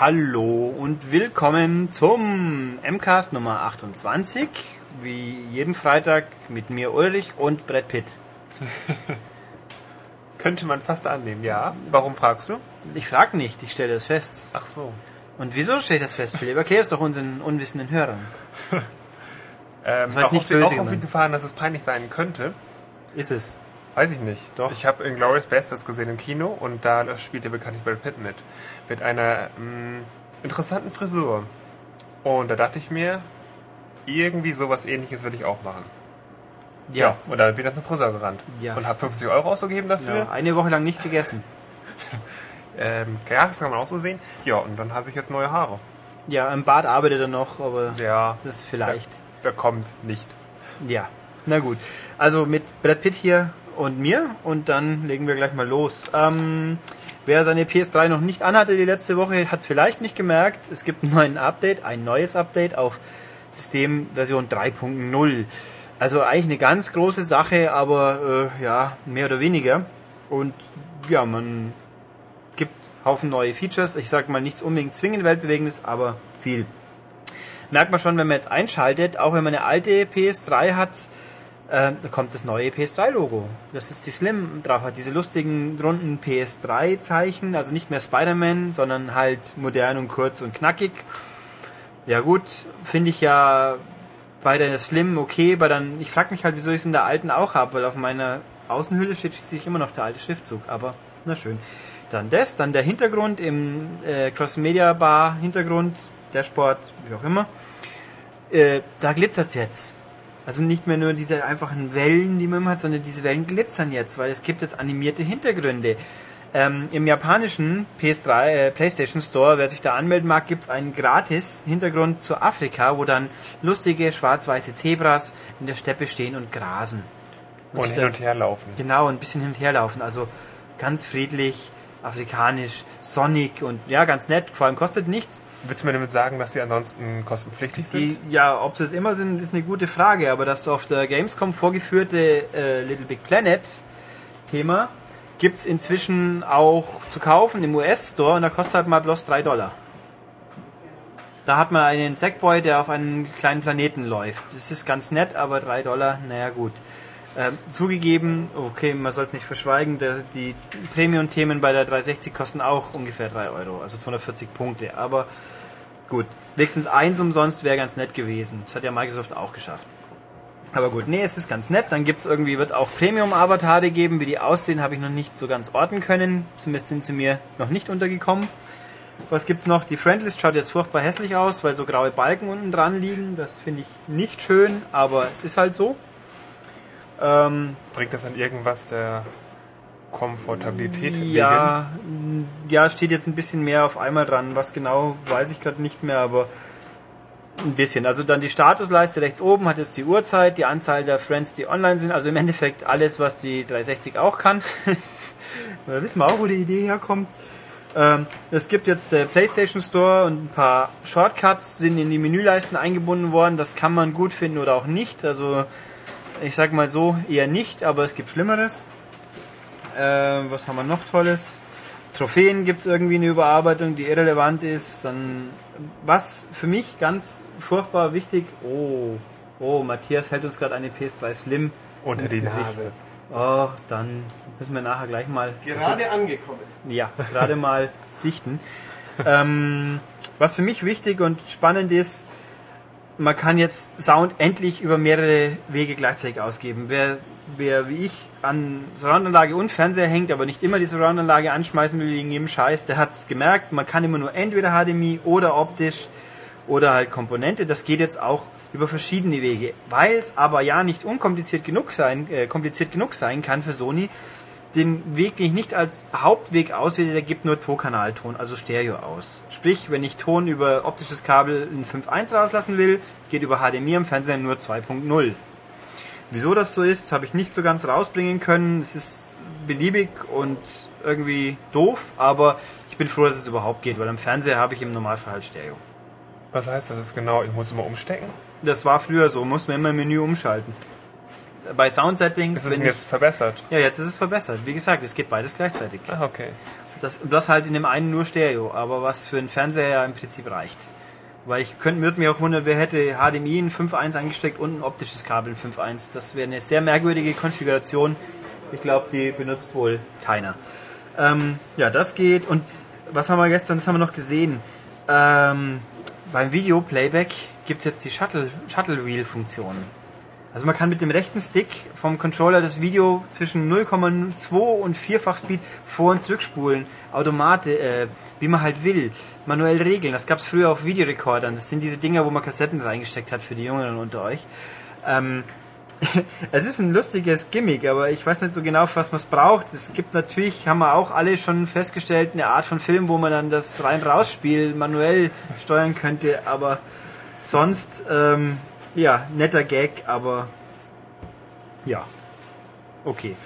Hallo und willkommen zum MCAST Nummer 28. Wie jeden Freitag mit mir Ulrich und Brett Pitt. Könnte man fast annehmen, ja. Warum fragst du? Ich frage nicht, ich stelle das fest. Ach so. Und wieso stelle ich das fest, Philipp? Erklär es doch unseren unwissenden Hörern. Ähm, jetzt auch nicht böse auch auf die Gefahren, dass es peinlich sein könnte. Ist es. Weiß ich nicht. Doch. Ich habe Inglourious Bastards gesehen im Kino und da spielte bekanntlich Brad Pitt mit. Mit einer mh, interessanten Frisur. Und da dachte ich mir, irgendwie sowas ähnliches würde ich auch machen. Ja. Und dann bin ich zum Friseur gerannt. Ja. Und habe 50 Euro ausgegeben dafür. ja. Eine Woche lang nicht gegessen. Ähm, ja, das kann man auch so sehen. Ja, und dann habe ich jetzt neue Haare. Ja, im Bad arbeitet er noch, aber Ja, das vielleicht. der kommt nicht. Ja, na gut. Also mit Brad Pitt hier und mir und dann legen wir gleich mal los. Ähm, wer seine PS3 noch nicht anhatte die letzte Woche, hat es vielleicht nicht gemerkt. Es gibt einen neuen Update, ein neues Update auf Systemversion 3.0. Also eigentlich eine ganz große Sache, aber äh, ja, mehr oder weniger. Und ja, man gibt Haufen neue Features. Ich sag mal nichts unbedingt zwingend weltbewegendes, aber viel merkt man schon, wenn man jetzt einschaltet, auch wenn man eine alte PS3 hat, äh, da kommt das neue PS3-Logo. Das ist die Slim drauf hat, diese lustigen runden PS3-Zeichen, also nicht mehr Spider-Man, sondern halt modern und kurz und knackig. Ja gut, finde ich ja bei der Slim okay, bei dann, ich frage mich halt, wieso ich es in der alten auch habe, weil auf meiner Außenhülle steht schließlich immer noch der alte Schriftzug, aber na schön. Dann das, dann der Hintergrund im äh, Cross-Media-Bar-Hintergrund, Sport, wie auch immer. Äh, da glitzert's jetzt. Also nicht mehr nur diese einfachen Wellen, die man immer hat, sondern diese Wellen glitzern jetzt, weil es gibt jetzt animierte Hintergründe. Ähm, Im japanischen PS3, äh, PlayStation Store, wer sich da anmelden mag, gibt's einen gratis Hintergrund zu Afrika, wo dann lustige schwarz-weiße Zebras in der Steppe stehen und grasen. Und sich hin und her laufen. Genau, ein bisschen hin und her laufen. Also ganz friedlich, afrikanisch, sonnig und ja, ganz nett. Vor allem kostet nichts. Willst du mir damit sagen, dass sie ansonsten kostenpflichtig sind? Die, ja, ob sie es immer sind, ist eine gute Frage. Aber das auf der Gamescom vorgeführte äh, Little Big Planet Thema gibt's inzwischen auch zu kaufen im US-Store und da kostet halt mal bloß 3 Dollar. Da hat man einen Sackboy, der auf einen kleinen Planeten läuft. Das ist ganz nett, aber 3 Dollar, naja gut. Ähm, zugegeben, okay, man soll es nicht verschweigen, der, die Premium-Themen bei der 360 kosten auch ungefähr 3 Euro, also 240 Punkte. Aber gut, wenigstens eins umsonst wäre ganz nett gewesen. Das hat ja Microsoft auch geschafft. Aber gut, nee, es ist ganz nett. Dann gibt's irgendwie, wird auch Premium-Avatare geben. Wie die aussehen, habe ich noch nicht so ganz orten können. Zumindest sind sie mir noch nicht untergekommen. Was gibt's noch? Die Friendlist schaut jetzt furchtbar hässlich aus, weil so graue Balken unten dran liegen. Das finde ich nicht schön, aber es ist halt so. Ähm, Bringt das an irgendwas der Komfortabilität ja, m, ja, steht jetzt ein bisschen mehr auf einmal dran. Was genau, weiß ich gerade nicht mehr, aber ein bisschen. Also dann die Statusleiste rechts oben hat jetzt die Uhrzeit, die Anzahl der Friends, die online sind. Also im Endeffekt alles, was die 360 auch kann. da wissen wir auch, wo die Idee herkommt. Ähm, es gibt jetzt der PlayStation Store und ein paar Shortcuts sind in die Menüleisten eingebunden worden. Das kann man gut finden oder auch nicht. Also ich sag mal so, eher nicht, aber es gibt Schlimmeres. Äh, was haben wir noch Tolles? Trophäen gibt es irgendwie eine Überarbeitung, die irrelevant ist. Dann, was für mich ganz furchtbar wichtig, oh, oh, Matthias hält uns gerade eine PS3 Slim Unter ins die Gesicht. Nase. Oh, dann müssen wir nachher gleich mal Gerade angekommen. ja, gerade mal sichten. Ähm, was für mich wichtig und spannend ist, man kann jetzt Sound endlich über mehrere Wege gleichzeitig ausgeben. Wer, wer wie ich an Surroundanlage und Fernseher hängt, aber nicht immer die Surroundanlage anschmeißen will wegen jedem Scheiß, der hat's gemerkt, man kann immer nur entweder HDMI oder optisch oder halt Komponente. Das geht jetzt auch über verschiedene Wege. Weil es aber ja nicht unkompliziert genug sein, äh, kompliziert genug sein kann für Sony, den Weg, den ich nicht als Hauptweg auswähle, der gibt nur Zwei-Kanal-Ton, also Stereo aus. Sprich, wenn ich Ton über optisches Kabel in 5.1 rauslassen will, geht über HDMI am Fernseher nur 2.0. Wieso das so ist, habe ich nicht so ganz rausbringen können. Es ist beliebig und irgendwie doof, aber ich bin froh, dass es überhaupt geht, weil am Fernseher habe ich im Normalfall halt Stereo. Was heißt das jetzt genau? Ich muss immer umstecken? Das war früher so, muss man immer im Menü umschalten. Bei Sound Settings, Ist es denn ich- jetzt verbessert? ja, jetzt ist es verbessert. Wie gesagt, es geht beides gleichzeitig. Ah, okay. Das, das halt in dem einen nur Stereo, aber was für einen Fernseher ja im Prinzip reicht. Weil ich könnte, würde mir auch wundern, wer hätte HDMI in 5.1 angesteckt und ein optisches Kabel in 5.1. Das wäre eine sehr merkwürdige Konfiguration. Ich glaube, die benutzt wohl keiner. Ähm, ja, das geht. Und was haben wir gestern, das haben wir noch gesehen. Ähm, beim Video-Playback gibt es jetzt die Shuttle, Shuttle. Also man kann mit dem rechten Stick vom Controller das Video zwischen 0,2 und 4-fach Speed vor- und zurückspulen, automatisch, äh, wie man halt will, manuell regeln. Das gab es früher auf Videorekordern. Das sind diese Dinger, wo man Kassetten reingesteckt hat für die Jüngeren unter euch. Ähm, es ist ein lustiges Gimmick, aber ich weiß nicht so genau, was man es braucht. Es gibt natürlich, haben wir auch alle schon festgestellt, eine Art von Film, wo man dann das rein-raus-Spiel manuell steuern könnte, aber sonst, ähm, ja, netter Gag, aber ja, okay.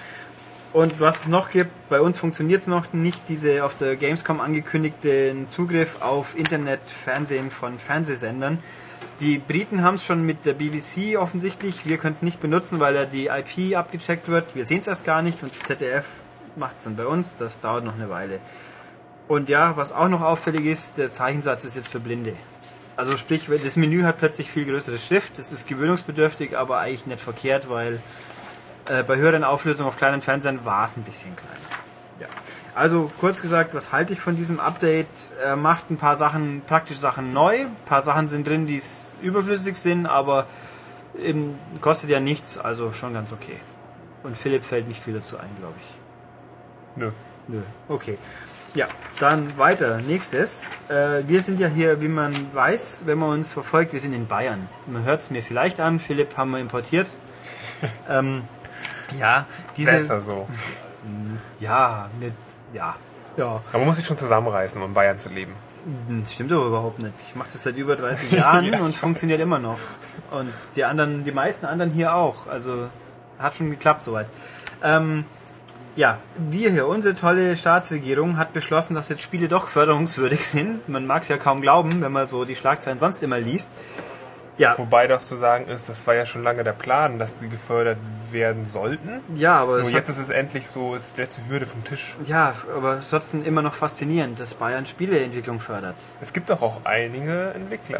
Und was es noch gibt, bei uns funktioniert es noch nicht, diese auf der Gamescom angekündigten Zugriff auf Internetfernsehen von Fernsehsendern. Die Briten haben es schon mit der BBC offensichtlich. Wir können es nicht benutzen, weil ja die IP abgecheckt wird. Wir sehen es erst gar nicht und das ZDF macht es dann bei uns. Das dauert noch eine Weile. Und ja, was auch noch auffällig ist, der Zeichensatz ist jetzt für Blinde. Also sprich, das Menü hat plötzlich viel größere Schrift. Das ist gewöhnungsbedürftig, aber eigentlich nicht verkehrt, weil äh, bei höheren Auflösungen auf kleinen Fernsehern war es ein bisschen kleiner. Ja. Also kurz gesagt, was halte ich von diesem Update? Er macht ein paar Sachen, praktische Sachen neu. Ein paar Sachen sind drin, die überflüssig sind, aber eben kostet ja nichts, also schon ganz okay. Und Philipp fällt nicht viel dazu ein, glaube ich. Nö. Nö, okay. Ja, dann weiter. Nächstes. Äh, wir sind ja hier, wie man weiß, wenn man uns verfolgt, wir sind in Bayern. Man hört es mir vielleicht an. Philipp haben wir importiert. ähm, ja, diese. Besser so. Ja, ne, ja, ja. Aber man muss sich schon zusammenreißen, um in Bayern zu leben. Das stimmt aber überhaupt nicht. Ich mache das seit über 30 Jahren Ja, und funktioniert immer noch. Und die anderen, die meisten anderen hier auch. Also hat schon geklappt soweit. Ähm, ja, wir hier, unsere tolle Staatsregierung hat beschlossen, dass jetzt Spiele doch förderungswürdig sind. Man mag es ja kaum glauben, wenn man so die Schlagzeilen sonst immer liest. Ja, Wobei doch zu sagen ist, das war ja schon lange der Plan, dass sie gefördert werden sollten. ja, aber Nur jetzt ist es endlich so, ist die letzte Hürde vom Tisch. ja, aber trotzdem immer noch faszinierend, dass Bayern Spieleentwicklung fördert. Es gibt doch auch einige Entwickler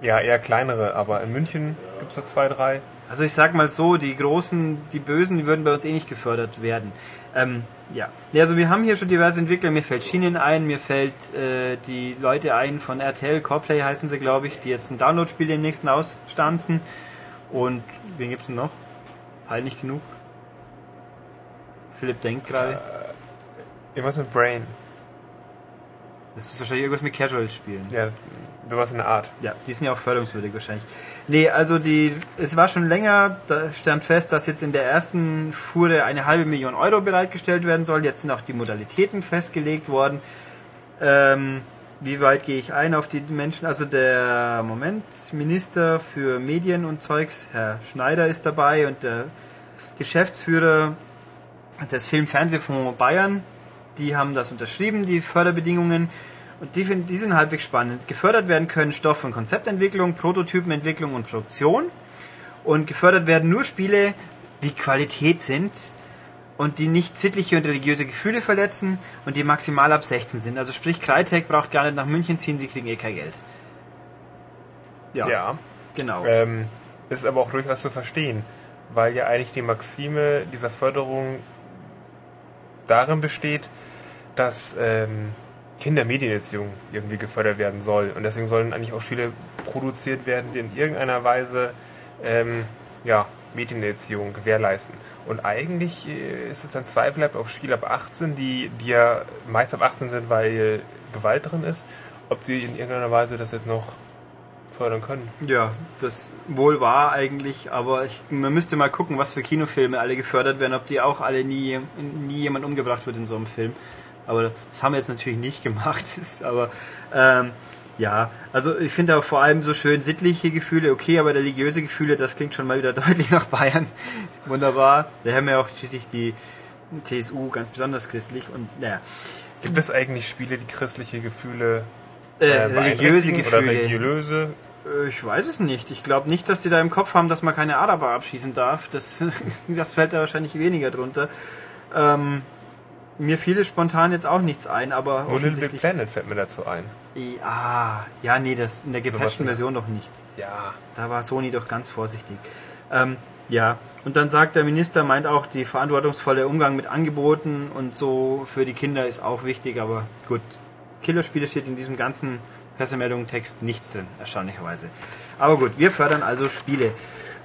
hier. Ja, eher kleinere, aber in München gibt es da zwei, drei. Also ich sag mal so, die Großen, die Bösen, die würden bei uns eh nicht gefördert werden. Ähm, ja. ja, also wir haben hier schon diverse Entwickler. Mir fällt Schienen ein, mir fällt äh, die Leute ein von RTL, Coreplay heißen sie, glaube ich, die jetzt ein Download-Spiel demnächst ausstanzen. Und wen gibt's denn noch? Halt nicht genug. Philipp denkt gerade. Irgendwas mit Brain. Das ist wahrscheinlich irgendwas mit Casual-Spielen. Ja, sowas in der Art. Ja, die sind ja auch förderungswürdig wahrscheinlich. Nee, also die, es war schon länger, da stand fest, dass jetzt in der ersten Fuhre eine halbe Million Euro bereitgestellt werden soll. Jetzt sind auch die Modalitäten festgelegt worden. Ähm, wie weit gehe ich ein auf die Menschen? Also der Moment, Minister für Medien und Zeugs, Herr Schneider ist dabei und der Geschäftsführer des Film-Fernsehfonds Bayern, die haben das unterschrieben, die Förderbedingungen. Und die, find- die sind halbwegs spannend. Gefördert werden können Stoff- und Konzeptentwicklung, Prototypenentwicklung und Produktion. Und gefördert werden nur Spiele, die Qualität sind und die nicht sittliche und religiöse Gefühle verletzen und die maximal ab 16 sind. Also sprich, Crytek braucht gar nicht nach München ziehen, sie kriegen eh kein Geld. Ja, Ja. genau. Ähm, ist aber auch durchaus zu verstehen, weil ja eigentlich die Maxime dieser Förderung darin besteht, dass ähm, Kindermedienerziehung irgendwie gefördert werden soll. Und deswegen sollen eigentlich auch Spiele produziert werden, die in irgendeiner Weise ähm, ja, Medienerziehung gewährleisten. Und eigentlich äh, ist es dann zweifelhaft, ob Spiele ab 18, die, die ja meist ab 18 sind, weil Gewalt drin ist, ob die in irgendeiner Weise das jetzt noch fördern können. Ja, das wohl war eigentlich, aber ich, man müsste mal gucken, was für Kinofilme alle gefördert werden, ob die auch alle nie, nie jemand umgebracht wird in so einem Film. Aber das haben wir jetzt natürlich nicht gemacht. Ist, aber ähm, ja, also ich finde auch vor allem so schön sittliche Gefühle, okay, aber religiöse Gefühle, das klingt schon mal wieder deutlich nach Bayern. Wunderbar. Da haben wir auch schließlich die TSU ganz besonders christlich und naja. Gibt es eigentlich Spiele, die christliche Gefühle Äh, äh, religiöse beeinträchtigen oder Gefühle. religiöse? Äh, Ich weiß es nicht. Ich glaube nicht, dass die da im Kopf haben, dass man keine Araber abschießen darf. Das, das fällt da wahrscheinlich weniger drunter. Ähm, Mir fiel spontan jetzt auch nichts ein, aber Nur Little Big. Planet fällt mir dazu ein. Ja, ja, nee, das in der in der- Version noch nicht. Ja. Da war Sony doch ganz vorsichtig. Ähm, ja, und dann sagt der Minister, meint auch, die verantwortungsvolle Umgang mit Angeboten und so für die Kinder ist auch wichtig, aber gut, Killerspiele steht in diesem ganzen Pressemeldungen-Text nichts drin, erstaunlicherweise. Aber gut, wir fördern also Spiele.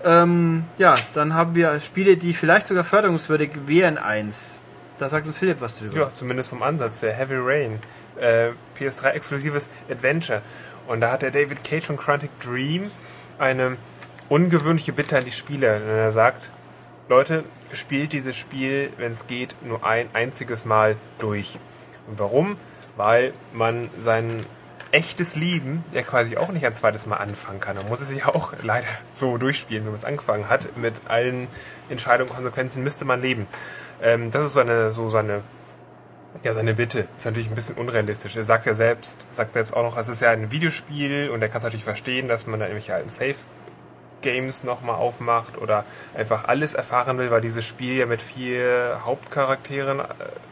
Ähm, ja, dann haben wir Spiele, die vielleicht sogar förderungswürdig wären, eins. Da sagt uns Philipp was drüber. Ja, zumindest vom Ansatz her. Heavy Rain. Äh, PS3-exklusives Adventure. Und da hat der David Cage von Quantic Dream eine ungewöhnliche Bitte an die Spieler. Und er sagt, Leute, spielt dieses Spiel, wenn es geht, nur ein einziges Mal durch. Und warum? Weil man sein echtes Lieben ja quasi auch nicht ein zweites Mal anfangen kann. Man muss es sich auch leider so durchspielen, wenn man es angefangen hat. Mit allen Entscheidungen und Konsequenzen müsste man leben. Ähm, das ist so eine, so seine ja, seine Bitte ist natürlich ein bisschen unrealistisch. Er sagt ja selbst, sagt selbst auch noch, es ist ja ein Videospiel und er kann es natürlich verstehen, dass man da irgendwelche alten Safe Games nochmal aufmacht oder einfach alles erfahren will, weil dieses Spiel ja mit vier Hauptcharakteren äh,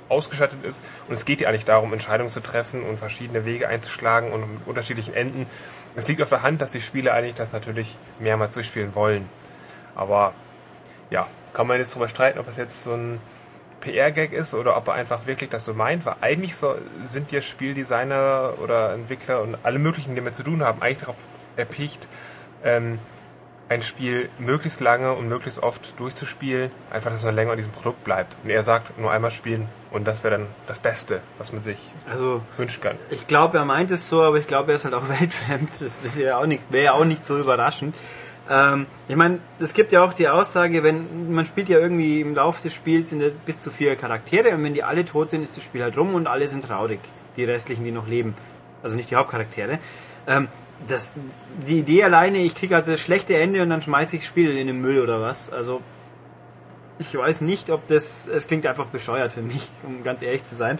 ausgestattet ist und es geht ja eigentlich darum, Entscheidungen zu treffen und verschiedene Wege einzuschlagen und mit unterschiedlichen Enden. Es liegt auf der Hand, dass die Spieler eigentlich das natürlich mehrmals durchspielen wollen. Aber ja, kann man jetzt drüber streiten, ob es jetzt so ein PR-Gag ist oder ob er einfach wirklich das so meint, weil eigentlich so sind ja Spieldesigner oder Entwickler und alle möglichen, die damit zu tun haben, eigentlich darauf erpicht, ähm, ein Spiel möglichst lange und möglichst oft durchzuspielen, einfach, dass man länger an diesem Produkt bleibt. Und er sagt, nur einmal spielen und das wäre dann das Beste, was man sich Also, wünschen kann. ich glaube, er meint es so, aber ich glaube, er ist halt auch weltfremd. Das ist ja auch nicht, wäre ja auch nicht so überraschend. Ähm, ich meine, es gibt ja auch die Aussage, wenn man spielt ja irgendwie im Laufe des Spiels sind bis zu vier Charaktere und wenn die alle tot sind, ist das Spiel halt rum und alle sind traurig. Die restlichen, die noch leben. Also nicht die Hauptcharaktere. Ähm, das, die Idee alleine, ich kriege also das schlechte Ende und dann schmeiße ich das Spiel in den Müll oder was. Also ich weiß nicht, ob das, es klingt einfach bescheuert für mich, um ganz ehrlich zu sein.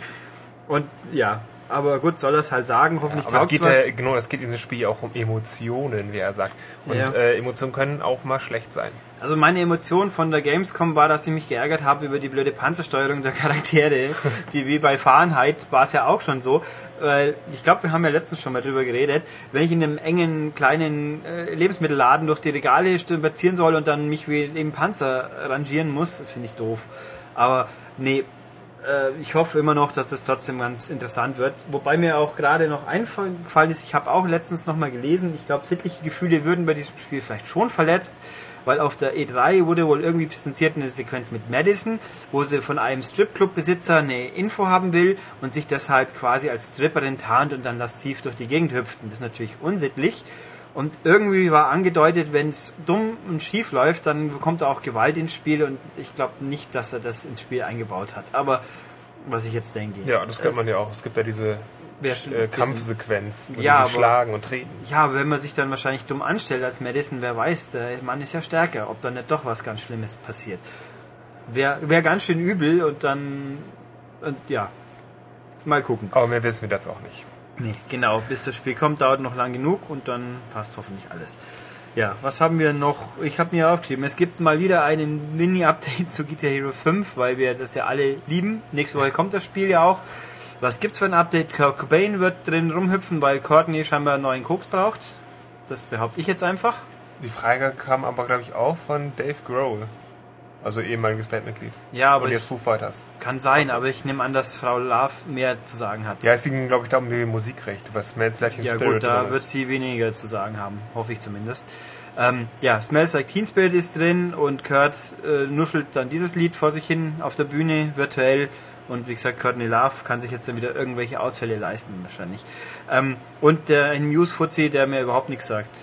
Und ja, aber gut, soll er es halt sagen, hoffentlich Aber es geht, was. ja, genau, es geht in dem Spiel ja auch um Emotionen, wie er sagt. Und Ja. äh, Emotionen können auch mal schlecht sein. Also meine Emotion von der Gamescom war, dass ich mich geärgert habe über die blöde Panzersteuerung der Charaktere. die wie bei Fahrenheit war es ja auch schon so. Weil ich glaube, wir haben ja letztens schon mal drüber geredet. Wenn ich in einem engen, kleinen äh, Lebensmittelladen durch die Regale spazieren soll und dann mich wie im Panzer rangieren muss, das finde ich doof. Aber nee, ich hoffe immer noch, dass es trotzdem ganz interessant wird. Wobei mir auch gerade noch eingefallen ist, ich habe auch letztens noch mal gelesen, ich glaube, sittliche Gefühle würden bei diesem Spiel vielleicht schon verletzt, weil auf der E3 wurde wohl irgendwie präsentiert eine Sequenz mit Madison, wo sie von einem Stripclub-Besitzer eine Info haben will und sich deshalb quasi als Stripperin tarnt und dann lasziv durch die Gegend hüpft. Und das ist natürlich unsittlich. Und irgendwie war angedeutet, wenn es dumm und schief läuft, dann bekommt er auch Gewalt ins Spiel und ich glaube nicht, dass er das ins Spiel eingebaut hat. Aber was ich jetzt denke. Ja, das kennt man ja auch. Es gibt ja diese äh, Kampfsequenz, wo Ja, die aber- schlagen und treten. Ja, aber wenn man sich dann wahrscheinlich dumm anstellt als Madison, wer weiß, der Mann ist ja stärker, ob da nicht doch was ganz Schlimmes passiert. Wäre wär ganz schön übel und dann, und ja, mal gucken. Aber mehr wissen wir das auch nicht. Nee, genau, bis das Spiel kommt, dauert noch lang genug und dann passt hoffentlich alles. Ja, was haben wir noch? Ich habe mir aufgeschrieben, es gibt mal wieder einen Mini-Update zu Guitar Hero 5, weil wir das ja alle lieben. Nächste Woche kommt das Spiel ja auch. Was gibt's für ein Update? Kurt Cobain wird drin rumhüpfen, weil Courtney scheinbar einen neuen Koks braucht. Das behaupte ich jetzt einfach. Die Frage kam aber, glaube ich, auch von Dave Grohl. Also ehemaliges Bandmitglied. Ja, aber Und jetzt Foo Fighters. kann sein, aber ich nehme an, dass Frau Love mehr zu sagen hat. Ja, es ging, glaube ich, da um die Musikrechte, was Smells Like Teen Ja Spirit gut, da wird sie weniger zu sagen haben, hoffe ich zumindest. Ähm, ja, Smells Like Teen Spirit ist drin und Kurt äh, nuschelt dann dieses Lied vor sich hin auf der Bühne virtuell und wie gesagt, Courtney Love kann sich jetzt dann wieder irgendwelche Ausfälle leisten wahrscheinlich. Ähm, und der ein Muse Fuzzi, der mir überhaupt nichts sagt,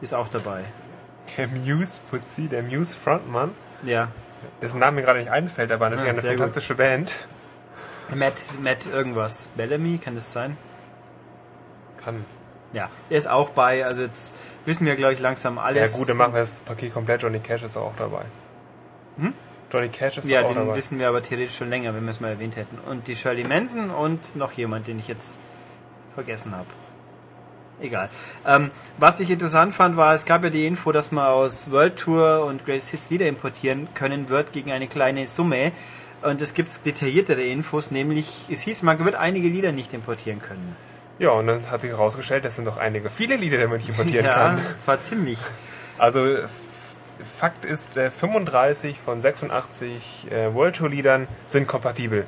ist auch dabei. Der Muse Fuzzi, der Muse Frontmann, Ja, dessen Name mir gerade nicht einfällt, aber natürlich Ah, eine sehr gut. fantastische Band. Matt, Matt irgendwas. Bellamy, kann das sein? Kann. Ja, er ist auch bei, also jetzt wissen wir, glaube ich, langsam Ja alles. gut, dann machen wir das Paket komplett. Johnny Cash ist auch dabei. Hm? Johnny Cash ist Ja, auch den dabei. wissen wir aber theoretisch schon länger, wenn wir es mal erwähnt hätten. Und die Shirley Manson und noch jemand, den ich jetzt vergessen habe. Egal. Ähm, was ich interessant fand, war, es gab ja die Info, dass man aus World Tour und Greatest Hits Lieder importieren können wird gegen eine kleine Summe. Und es gibt detailliertere Infos, nämlich es hieß, man wird einige Lieder nicht importieren können. Ja, und dann hat sich herausgestellt, das sind doch einige viele Lieder, die man nicht importieren ja, kann. zwar ziemlich. Also Fakt ist, äh, 35 von 86 äh, World Tour Liedern sind kompatibel.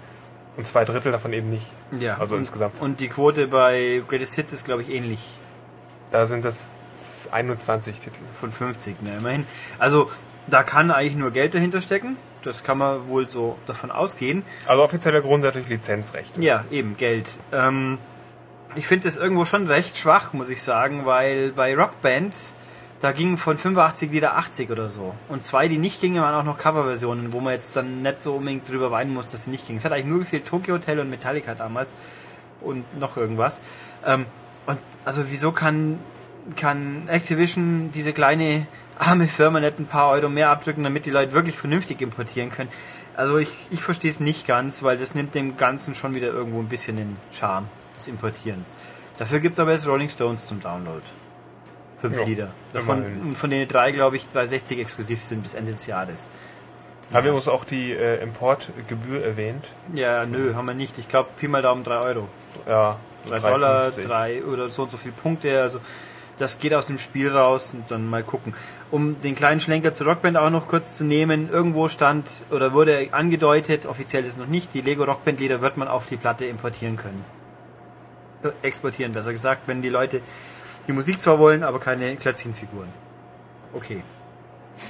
Und zwei Drittel davon eben nicht. Ja, Also und, insgesamt. Und die Quote bei Greatest Hits ist, glaube ich, ähnlich. Da sind das 21 Titel. Von 50, ne, immerhin. Also, da kann eigentlich nur Geld dahinter stecken. Das kann man wohl so davon ausgehen. Also offizieller Grund natürlich Lizenzrechte. Ja, eben, Geld. Ähm, ich finde das irgendwo schon recht schwach, muss ich sagen, weil bei Rockband, da gingen von 85 Lieder 80 oder so. Und zwei, die nicht gingen, waren auch noch Coverversionen, wo man jetzt dann nicht so unbedingt drüber weinen muss, dass sie nicht gingen. Es hat eigentlich nur gefehlt Tokyo Hotel und Metallica damals und noch irgendwas. Ähm, und also wieso kann, kann Activision diese kleine arme Firma nicht ein paar Euro mehr abdrücken, damit die Leute wirklich vernünftig importieren können? Also ich, ich verstehe es nicht ganz, weil das nimmt dem Ganzen schon wieder irgendwo ein bisschen den Charme des Importierens. Dafür gibt es aber jetzt Rolling Stones zum Download. Fünf Ja, Lieder. Davon, immerhin. von denen drei, glaube ich, 360 exklusiv sind bis Ende des Jahres. Haben wir uns auch die äh, Importgebühr erwähnt? Ja, nö, haben wir nicht. Ich glaube, Pi mal Daumen 3 Euro. Ja, 3 Dollar, 3,50. 3 oder so und so viele Punkte. Also das geht aus dem Spiel raus und dann mal gucken. Um den kleinen Schlenker zur Rockband auch noch kurz zu nehmen, irgendwo stand oder wurde angedeutet, offiziell ist es noch nicht, die Lego Rockband Lieder wird man auf die Platte importieren können. Äh, exportieren, besser gesagt, wenn die Leute die Musik zwar wollen, aber keine Klötzchenfiguren. Okay.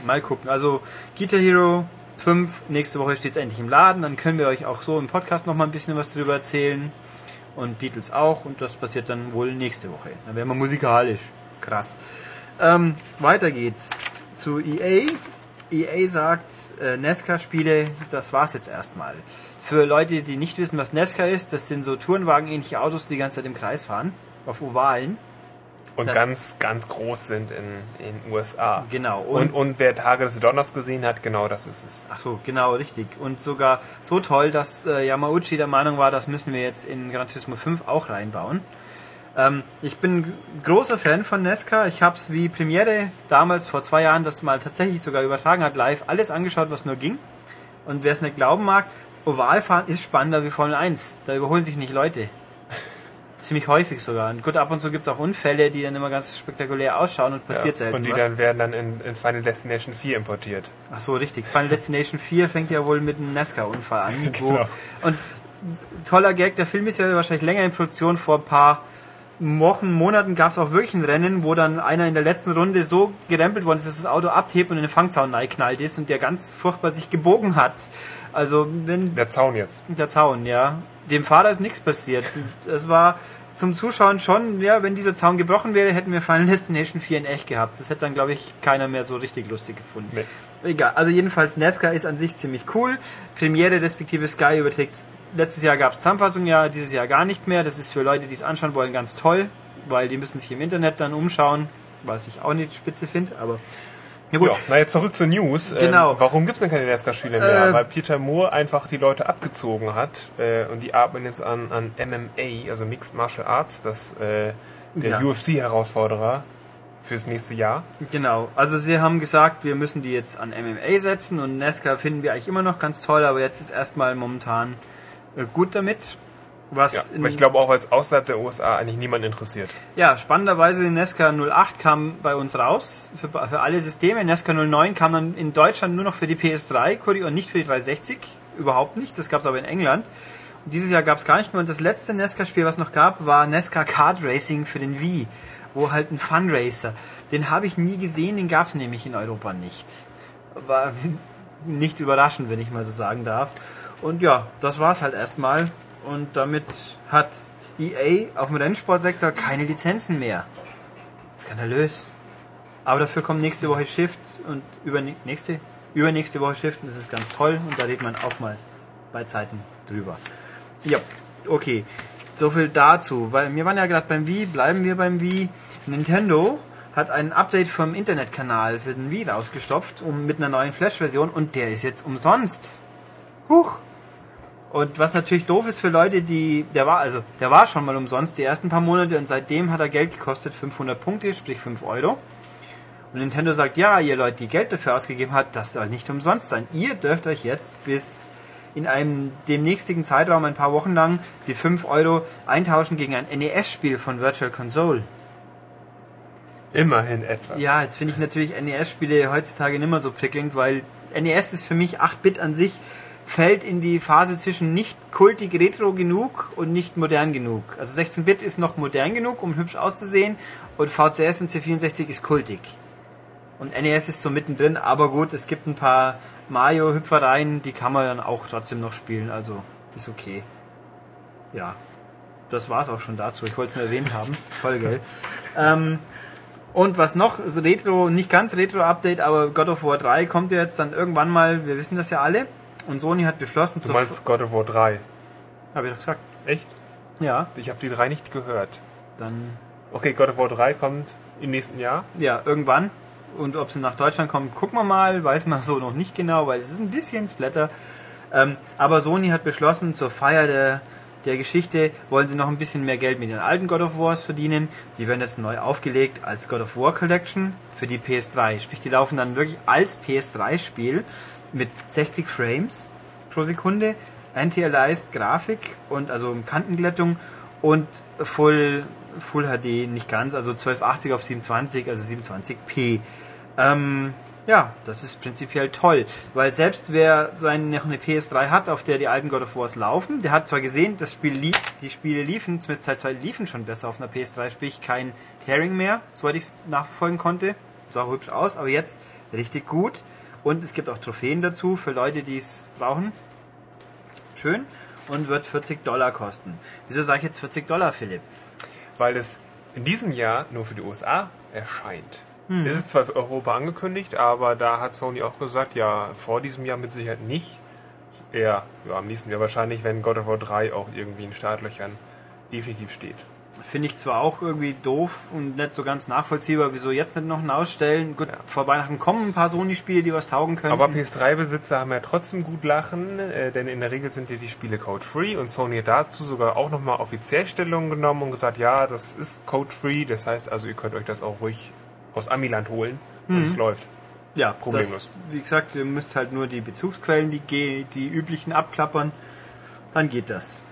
Mal gucken. Also Guitar Hero 5, nächste Woche steht es endlich im Laden, dann können wir euch auch so im Podcast noch mal ein bisschen was drüber erzählen und Beatles auch und das passiert dann wohl nächste Woche. Dann werden wir musikalisch. Krass. Ähm, weiter geht's zu EA. EA sagt, äh, NASCAR-Spiele, das war's jetzt erstmal. Für Leute, die nicht wissen, was NASCAR ist, das sind so Tourenwagen-ähnliche Autos, die die ganze Zeit im Kreis fahren, auf Ovalen. Und Das- ganz, ganz groß sind in den USA. Genau. Und, und wer Tage des Donners gesehen hat, genau das ist es. Ach so, genau, richtig. Und sogar so toll, dass äh, Yamauchi der Meinung war, das müssen wir jetzt in Gran Turismo 5 auch reinbauen. Ähm, ich bin großer Fan von NASCAR. Ich habe es wie Premiere damals vor zwei Jahren, das mal tatsächlich sogar übertragen hat, live alles angeschaut, was nur ging. Und wer es nicht glauben mag, Ovalfahren ist spannender wie Formel 1. Da überholen sich nicht Leute. Ziemlich häufig sogar. Und gut, ab und zu gibt es auch Unfälle, die dann immer ganz spektakulär ausschauen und passiert selten und die was. dann werden dann in, in Final Destination 4 importiert. Ach so, richtig. Final Destination 4 fängt ja wohl mit einem NASCAR-Unfall an. Genau. Und toller Gag, der Film ist ja wahrscheinlich länger in Produktion. Vor ein paar Wochen, Monaten gab es auch wirklich ein Rennen, wo dann einer in der letzten Runde so gerempelt worden ist, dass das Auto abhebt und in den Fangzaun knallt ist und der ganz furchtbar sich gebogen hat. Also wenn Der Zaun jetzt. der Zaun, ja. Dem Fahrer ist nichts passiert. Es war zum Zuschauen schon, ja, wenn dieser Zaun gebrochen wäre, hätten wir Final Destination 4 in echt gehabt. Das hätte dann, glaube ich, keiner mehr so richtig lustig gefunden. Nee. Egal, also jedenfalls NASCAR ist an sich ziemlich cool. Premiere respektive Sky überträgt letztes Jahr gab es Zusammenfassung, ja, dieses Jahr gar nicht mehr. Das ist für Leute, die es anschauen wollen, ganz toll, weil die müssen sich im Internet dann umschauen, was ich auch nicht spitze finde, aber ja gut. Ja, na jetzt zurück zur News. Genau. Ähm, warum gibt es denn keine NASCAR-Spiele mehr? Äh, Weil Peter Moore einfach die Leute abgezogen hat äh, und die arbeiten jetzt an, an MMA, also Mixed Martial Arts, das äh, der Ja. UFC-Herausforderer fürs nächste Jahr. Genau, also sie haben gesagt, wir müssen die jetzt an MMA setzen und NASCAR finden wir eigentlich immer noch ganz toll, aber jetzt ist erstmal momentan äh, gut damit. Was Ja, aber ich glaube auch, es außerhalb der USA eigentlich niemand interessiert. Ja, spannenderweise NASCAR 08 kam bei uns raus für, für alle Systeme. NASCAR 09 kam dann in Deutschland nur noch für die PS3 Kuri- und nicht für die 360. Überhaupt nicht. Das gab es aber in England. Und dieses Jahr gab es gar nicht mehr. Und das letzte NASCAR-Spiel, was noch gab, war NASCAR Kart Racing für den Wii. Wo halt ein Funracer. Den habe ich nie gesehen, den gab es nämlich in Europa nicht. War nicht überraschend, wenn ich mal so sagen darf. Und ja, das war's halt erstmal. Und damit hat EA auf dem Rennsportsektor keine Lizenzen mehr. Skandalös. Aber dafür kommt nächste Woche Shift und übernächste, übernächste Woche Shift und das ist ganz toll und da redet man auch mal bei Zeiten drüber. Ja, okay. So viel dazu, weil wir waren ja gerade beim Wii, bleiben wir beim Wii. Nintendo hat ein Update vom Internetkanal für den Wii rausgestopft, um mit einer neuen Flash-Version und der ist jetzt umsonst. Huch. Und was natürlich doof ist für Leute, die, der war, also, der war schon mal umsonst die ersten paar Monate und seitdem hat er Geld gekostet, 500 Punkte, sprich 5 Euro. Und Nintendo sagt, ja, ihr Leute, die Geld dafür ausgegeben habt, das soll nicht umsonst sein. Ihr dürft euch jetzt bis in einem demnächstigen Zeitraum ein paar Wochen lang die 5 Euro eintauschen gegen ein NES-Spiel von Virtual Console. Immerhin etwas. Ja, jetzt finde ich natürlich NES-Spiele heutzutage nicht mehr so prickelnd, weil NES ist für mich 8-Bit an sich, fällt in die Phase zwischen nicht kultig retro genug und nicht modern genug. Also 16-Bit ist noch modern genug, um hübsch auszusehen und VCS und C64 ist kultig. Und NES ist so mittendrin, aber gut, es gibt ein paar Mario-Hüpfereien, die kann man dann auch trotzdem noch spielen, also ist okay. Ja, das war's auch schon dazu. Ich wollte es nur erwähnt haben. Voll geil. ähm, und was noch, Retro, nicht ganz Retro-Update, aber God of War 3 kommt ja jetzt dann irgendwann mal, wir wissen das ja alle. Und Sony hat beschlossen Du zu. meinst God of War 3. Hab ich doch gesagt. Echt? Ja, Ich habe die 3 nicht gehört. dann, Okay, God of War 3 kommt im nächsten Jahr. ja, irgendwann. Und ob sie nach Deutschland kommt, gucken wir mal, weiß man so noch nicht genau, weil es ist ein bisschen Splatter. Ähm, aber Sony hat beschlossen, zur Feier der, der Geschichte wollen sie noch ein bisschen mehr Geld mit den alten God of Wars verdienen. Die werden jetzt neu aufgelegt als God of War Collection für die PS3. Sprich, die laufen dann wirklich als PS3-Spiel mit 60 Frames pro Sekunde, Anti-Aliased Grafik und also Kantenglättung und Full, Full HD nicht ganz, also 1280 auf 720, also 720p. Ähm, ja, das ist prinzipiell toll, weil selbst wer seine, noch eine PS3 hat, auf der die alten God of Wars laufen, der hat zwar gesehen, das Spiel lief, die Spiele liefen, zumindest Teil 2 liefen schon besser auf einer PS3, sprich kein Tearing mehr, soweit ich es nachverfolgen konnte. Sah hübsch aus, aber jetzt richtig gut. Und es gibt auch Trophäen dazu für Leute, die es brauchen. Schön. Und wird 40 Dollar kosten. Wieso sage ich jetzt 40 Dollar, Philipp? Weil es in diesem Jahr nur für die USA erscheint. Hm. Es ist zwar für Europa angekündigt, aber da hat Sony auch gesagt, ja, vor diesem Jahr mit Sicherheit nicht. Eher, ja, am nächsten Jahr wahrscheinlich, wenn God of War 3 auch irgendwie in Startlöchern definitiv steht. Finde ich zwar auch irgendwie doof und nicht so ganz nachvollziehbar, wieso jetzt nicht noch ein Ausstellen. Gut, Ja. vor Weihnachten kommen ein paar Sony-Spiele, die was taugen können. Aber PS3-Besitzer haben ja trotzdem gut lachen, äh, denn in der Regel sind ja die Spiele code-free und Sony hat dazu sogar auch nochmal offiziell Stellung genommen und gesagt, ja, das ist code-free, das heißt also, ihr könnt euch das auch ruhig aus Amiland holen und es läuft. ja, problemlos. Das, wie gesagt, ihr müsst halt nur die Bezugsquellen, die, die üblichen abklappern. Dann geht das.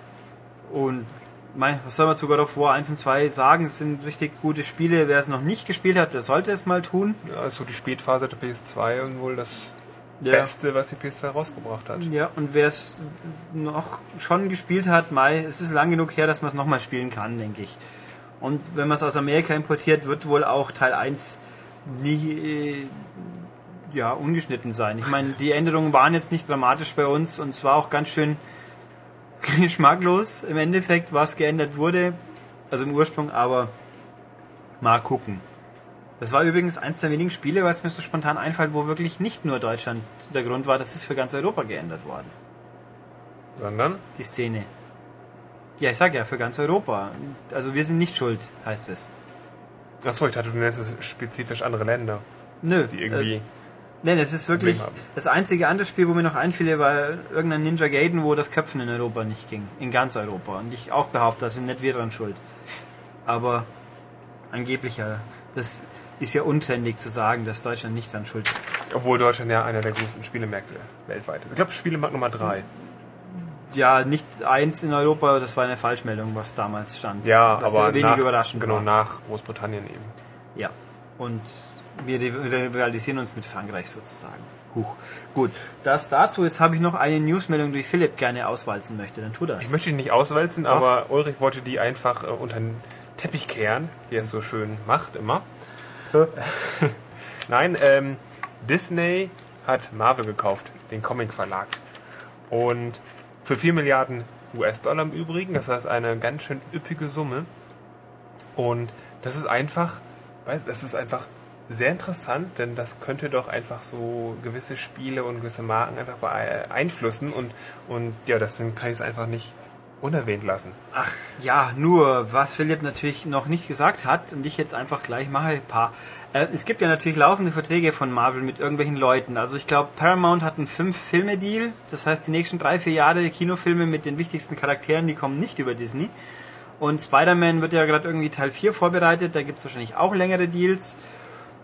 Und mein, was soll man zu God of War 1 und 2 sagen? Es sind richtig gute Spiele. Wer es noch nicht gespielt hat, der sollte es mal tun. Ja, ist so die Spätphase der PS2 und wohl das Ja. Beste, was die PS2 rausgebracht hat. Ja, und wer es noch schon gespielt hat, Mai, es ist lang genug her, dass man es nochmal spielen kann, denke ich. Und wenn man es aus Amerika importiert, wird wohl auch Teil 1 nie äh, ja, ungeschnitten sein. Ich meine, die Änderungen waren jetzt nicht dramatisch bei uns und es war auch ganz schön geschmacklos im Endeffekt, was geändert wurde, also im Ursprung, aber mal gucken. Das war übrigens eins der wenigen Spiele, weil es mir so spontan einfällt, wo wirklich nicht nur Deutschland der Grund war, das ist für ganz Europa geändert worden. Sondern? Die Szene. Ja, ich sag ja, für ganz Europa. Also wir sind nicht schuld, heißt es. Achso, ich dachte, du nennst es spezifisch andere Länder, Nö. die irgendwie. Äh, nein, es ist wirklich das einzige andere Spiel, wo mir noch einfiel, war irgendein Ninja Gaiden, wo das Köpfen in Europa nicht ging. In ganz Europa. Und ich auch behaupte, da sind nicht wir dran schuld. Aber angeblich ja. Das ist ja untrendig zu sagen, dass Deutschland nicht dran schuld ist. Obwohl Deutschland ja einer der größten Spielemärkte weltweit ist. Ich glaube, Spielemarkt Nummer 3. Ja, nicht eins in Europa, das war eine Falschmeldung, was damals stand. Ja, das aber wenig nach, überraschend genau war. nach Großbritannien eben. Ja. Und wir rivalisieren uns mit Frankreich sozusagen. Huch. Gut, das dazu. Jetzt habe ich noch eine Newsmeldung, die Philipp gerne auswalzen möchte. Dann tu das. Ich möchte die nicht auswälzen, Doch. aber Ulrich wollte die einfach äh, unter den Teppich kehren, wie er es so schön macht immer. Nein, ähm, Disney hat Marvel gekauft, den Comic-Verlag. Und für 4 Milliarden US-Dollar im Übrigen, das heißt eine ganz schön üppige Summe. Und das ist einfach, weiß, das ist einfach sehr interessant, denn das könnte doch einfach so gewisse Spiele und gewisse Marken einfach beeinflussen und, und ja, das kann ich es einfach nicht unerwähnt lassen. Ach ja, nur was Philipp natürlich noch nicht gesagt hat und ich jetzt einfach gleich mache, ein paar. Äh, es gibt ja natürlich laufende Verträge von Marvel mit irgendwelchen Leuten. Also ich glaube, Paramount hat einen Fünf-Filme-Deal. Das heißt, die nächsten drei, vier Jahre Kinofilme mit den wichtigsten Charakteren, die kommen nicht über Disney. Und Spider-Man wird ja gerade irgendwie Teil 4 vorbereitet. Da gibt es wahrscheinlich auch längere Deals.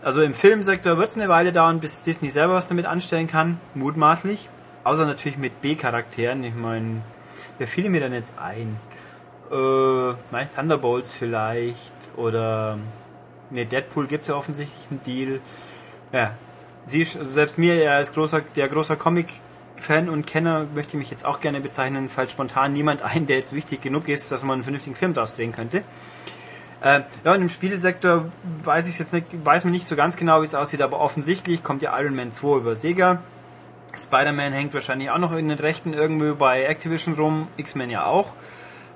Also im Filmsektor wird es eine Weile dauern, bis Disney selber was damit anstellen kann, mutmaßlich. Außer natürlich mit B-Charakteren. Ich meine, wer fiel mir denn jetzt ein? Äh, Thunderbolts vielleicht. Oder ne, Deadpool gibt es ja offensichtlich einen Deal. Ja, sie, also selbst mir ja als großer, der großer Comic-Fan und Kenner möchte ich mich jetzt auch gerne bezeichnen, fällt spontan niemand ein, der jetzt wichtig genug ist, dass man einen vernünftigen Film daraus drehen könnte. Äh, ja, und im Spielesektor weiß ich jetzt nicht, weiß man nicht so ganz genau, wie es aussieht, aber offensichtlich kommt ja Iron Man 2 über Sega. Spider-Man hängt wahrscheinlich auch noch in den Rechten irgendwo bei Activision rum, X-Men ja auch.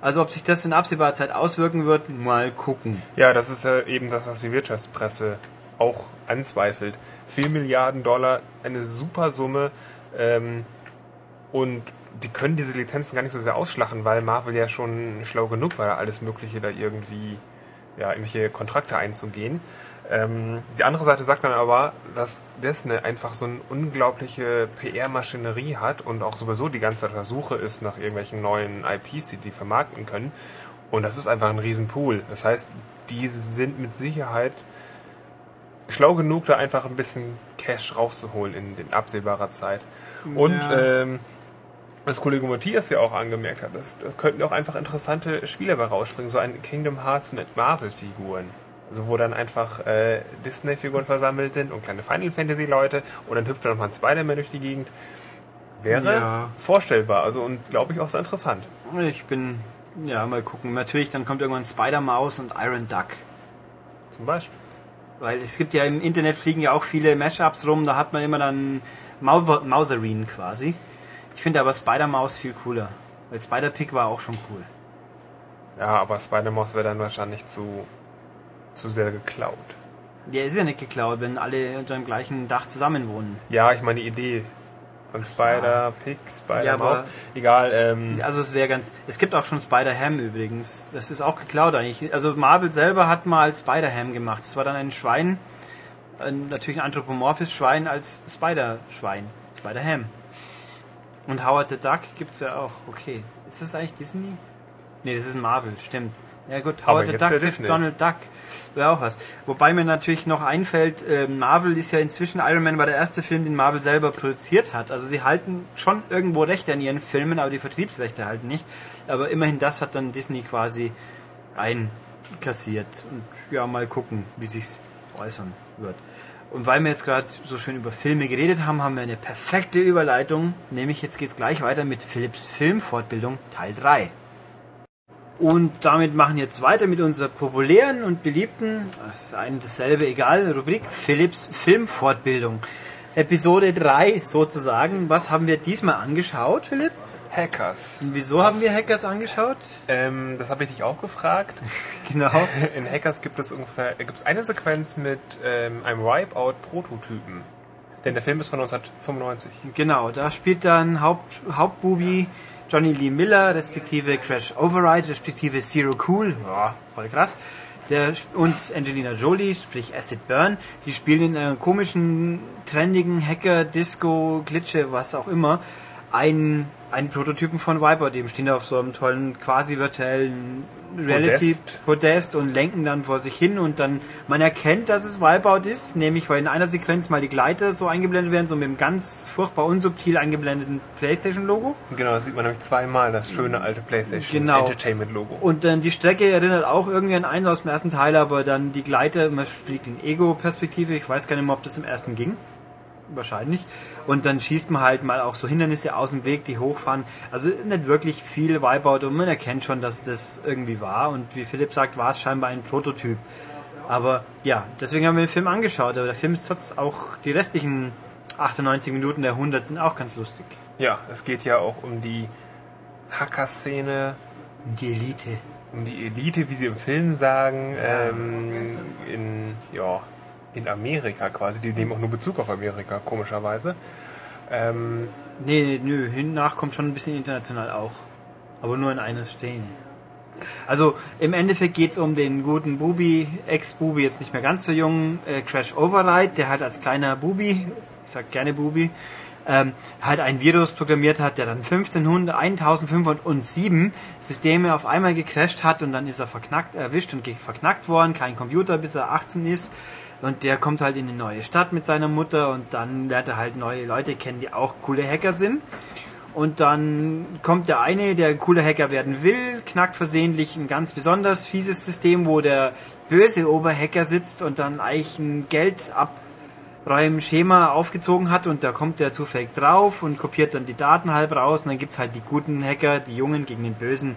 Also ob sich das in absehbarer Zeit auswirken wird, mal gucken. Ja, das ist ja eben das, was die Wirtschaftspresse auch anzweifelt. 4 Milliarden Dollar, eine super Summe ähm, und die können diese Lizenzen gar nicht so sehr ausschlachen, weil Marvel ja schon schlau genug war, alles Mögliche da irgendwie, ja, irgendwelche Kontrakte einzugehen. Ähm, die andere Seite sagt dann aber, dass Disney einfach so eine unglaubliche PR-Maschinerie hat und auch sowieso die ganze Zeit Versuche ist nach irgendwelchen neuen IPs, die die vermarkten können. Und das ist einfach ein Riesenpool. Das heißt, die sind mit Sicherheit schlau genug, da einfach ein bisschen Cash rauszuholen in, in absehbarer Zeit. Und Ja. ähm, was Kollege Matthias ja auch angemerkt hat, das, da könnten auch einfach interessante Spiele bei rausspringen, so ein Kingdom Hearts mit Marvel-Figuren. Also wo dann einfach äh, Disney-Figuren versammelt sind und kleine Final Fantasy-Leute und dann hüpft dann noch mal ein Spider-Man durch die Gegend. Wäre Ja. vorstellbar, also und glaube ich auch sehr interessant. Ich bin, ja, mal gucken. Natürlich, dann kommt irgendwann Spider-Maus und Iron Duck. Zum Beispiel. Weil es gibt ja im Internet fliegen ja auch viele Mashups rum, da hat man immer dann Mau Mauserin quasi. Ich finde aber Spider-Maus viel cooler. Weil Spider-Pig war auch schon cool. Ja, aber Spider-Maus wäre dann wahrscheinlich zu, zu sehr geklaut. Der ist ja nicht geklaut, wenn alle unter dem gleichen Dach zusammen wohnen. Ja, ich meine die Idee von Spider, Pig, Spider, Ja. Egal, ähm, Also es wäre ganz. Es gibt auch schon Spider-Ham übrigens. Das ist auch geklaut eigentlich. Also Marvel selber hat mal Spider-Ham gemacht. Das war dann ein Schwein, ein, natürlich ein anthropomorphes Schwein als Spider-Schwein. Spider-Ham. Und Howard the Duck gibt's ja auch. Okay. Ist das eigentlich Disney? Nee, das ist Marvel, stimmt. Ja gut, Howard the Duck ja ist. Donald Duck. Wäre auch was. Wobei mir natürlich noch einfällt, äh, Marvel ist ja inzwischen, Iron Man war der erste Film, den Marvel selber produziert hat. Also sie halten schon irgendwo Rechte an ihren Filmen, aber die Vertriebsrechte halten nicht. Aber immerhin das hat dann Disney quasi einkassiert. Und ja, mal gucken, wie sich's äußern wird. Und weil wir jetzt gerade so schön über Filme geredet haben, haben wir eine perfekte Überleitung. Nämlich jetzt geht's gleich weiter mit Philips Filmfortbildung Teil 3. Und damit machen wir jetzt weiter mit unserer populären und beliebten, das ist ein dasselbe egal, Rubrik Philips Filmfortbildung. Episode 3 sozusagen. Was haben wir diesmal angeschaut, Philipp? Hackers. Wieso haben wir Hackers angeschaut? Ähm, das habe ich dich auch gefragt. Genau. In Hackers gibt es ungefähr gibt es eine Sequenz mit ähm, einem Wipeout-Prototypen. Denn der Film ist von 1995. Genau, da spielt dann Haupt, Hauptbubi Johnny Lee Miller, respektive Crash Override, respektive Zero Cool, ja, voll krass. Der, und Angelina Jolie, sprich Acid Burn, die spielen in einer komischen, trendigen Hacker, Disco, Glitsche, was auch immer, einen, einen Prototypen von Viper. Dem stehen da auf so einem tollen, quasi virtuellen Reality Podest. Podest und lenken dann vor sich hin und dann, man erkennt, dass es Wipeout ist, nämlich weil in einer Sequenz mal die Gleiter so eingeblendet werden, so mit dem ganz furchtbar unsubtil eingeblendeten Playstation-Logo. Genau, das sieht man nämlich zweimal, das schöne alte PlayStation Genau. Entertainment-Logo. Und dann die Strecke erinnert auch irgendwie an eins aus dem ersten Teil, aber dann die Gleiter, man fliegt in Ego-Perspektive, ich weiß gar nicht mehr, ob das im ersten ging. Wahrscheinlich. Und dann schießt man halt mal auch so Hindernisse aus dem Weg, die hochfahren. Also nicht wirklich viel Wipeout und man erkennt schon, dass das irgendwie war. Und wie Philipp sagt, war es scheinbar ein Prototyp. Aber ja, deswegen haben wir den Film angeschaut. Aber der Film ist trotz auch die restlichen 98 Minuten der 100 sind auch ganz lustig. Ja, es geht ja auch um die Hacker-Szene, Die Elite. um die Elite, wie sie im Film sagen, ähm, in, ja, in Amerika quasi. Die nehmen auch nur Bezug auf Amerika, komischerweise. Ähm, Nee, nö, hinnach kommt schon ein bisschen international auch. Aber nur in einer Szene. Also im Endeffekt geht's um den guten Bubi, Ex-Bubi, jetzt nicht mehr ganz so jung, äh, Crash Override, der halt als kleiner Bubi, ich sag gerne Bubi, ähm, halt ein Virus programmiert hat, der dann 1500, 1507 Systeme auf einmal gecrasht hat und dann ist er verknackt, erwischt und verknackt worden, kein Computer, bis er 18 ist. Und der kommt halt in eine neue Stadt mit seiner Mutter und dann lernt er halt neue Leute kennen, die auch coole Hacker sind. Und dann kommt der eine, der ein cooler Hacker werden will, knackt versehentlich ein ganz besonders fieses System, wo der böse Oberhacker sitzt und dann eigentlich ein Geldabräumen-Schema aufgezogen hat und da kommt der zufällig drauf und kopiert dann die Daten halb raus und dann gibt's halt die guten Hacker, die Jungen gegen den bösen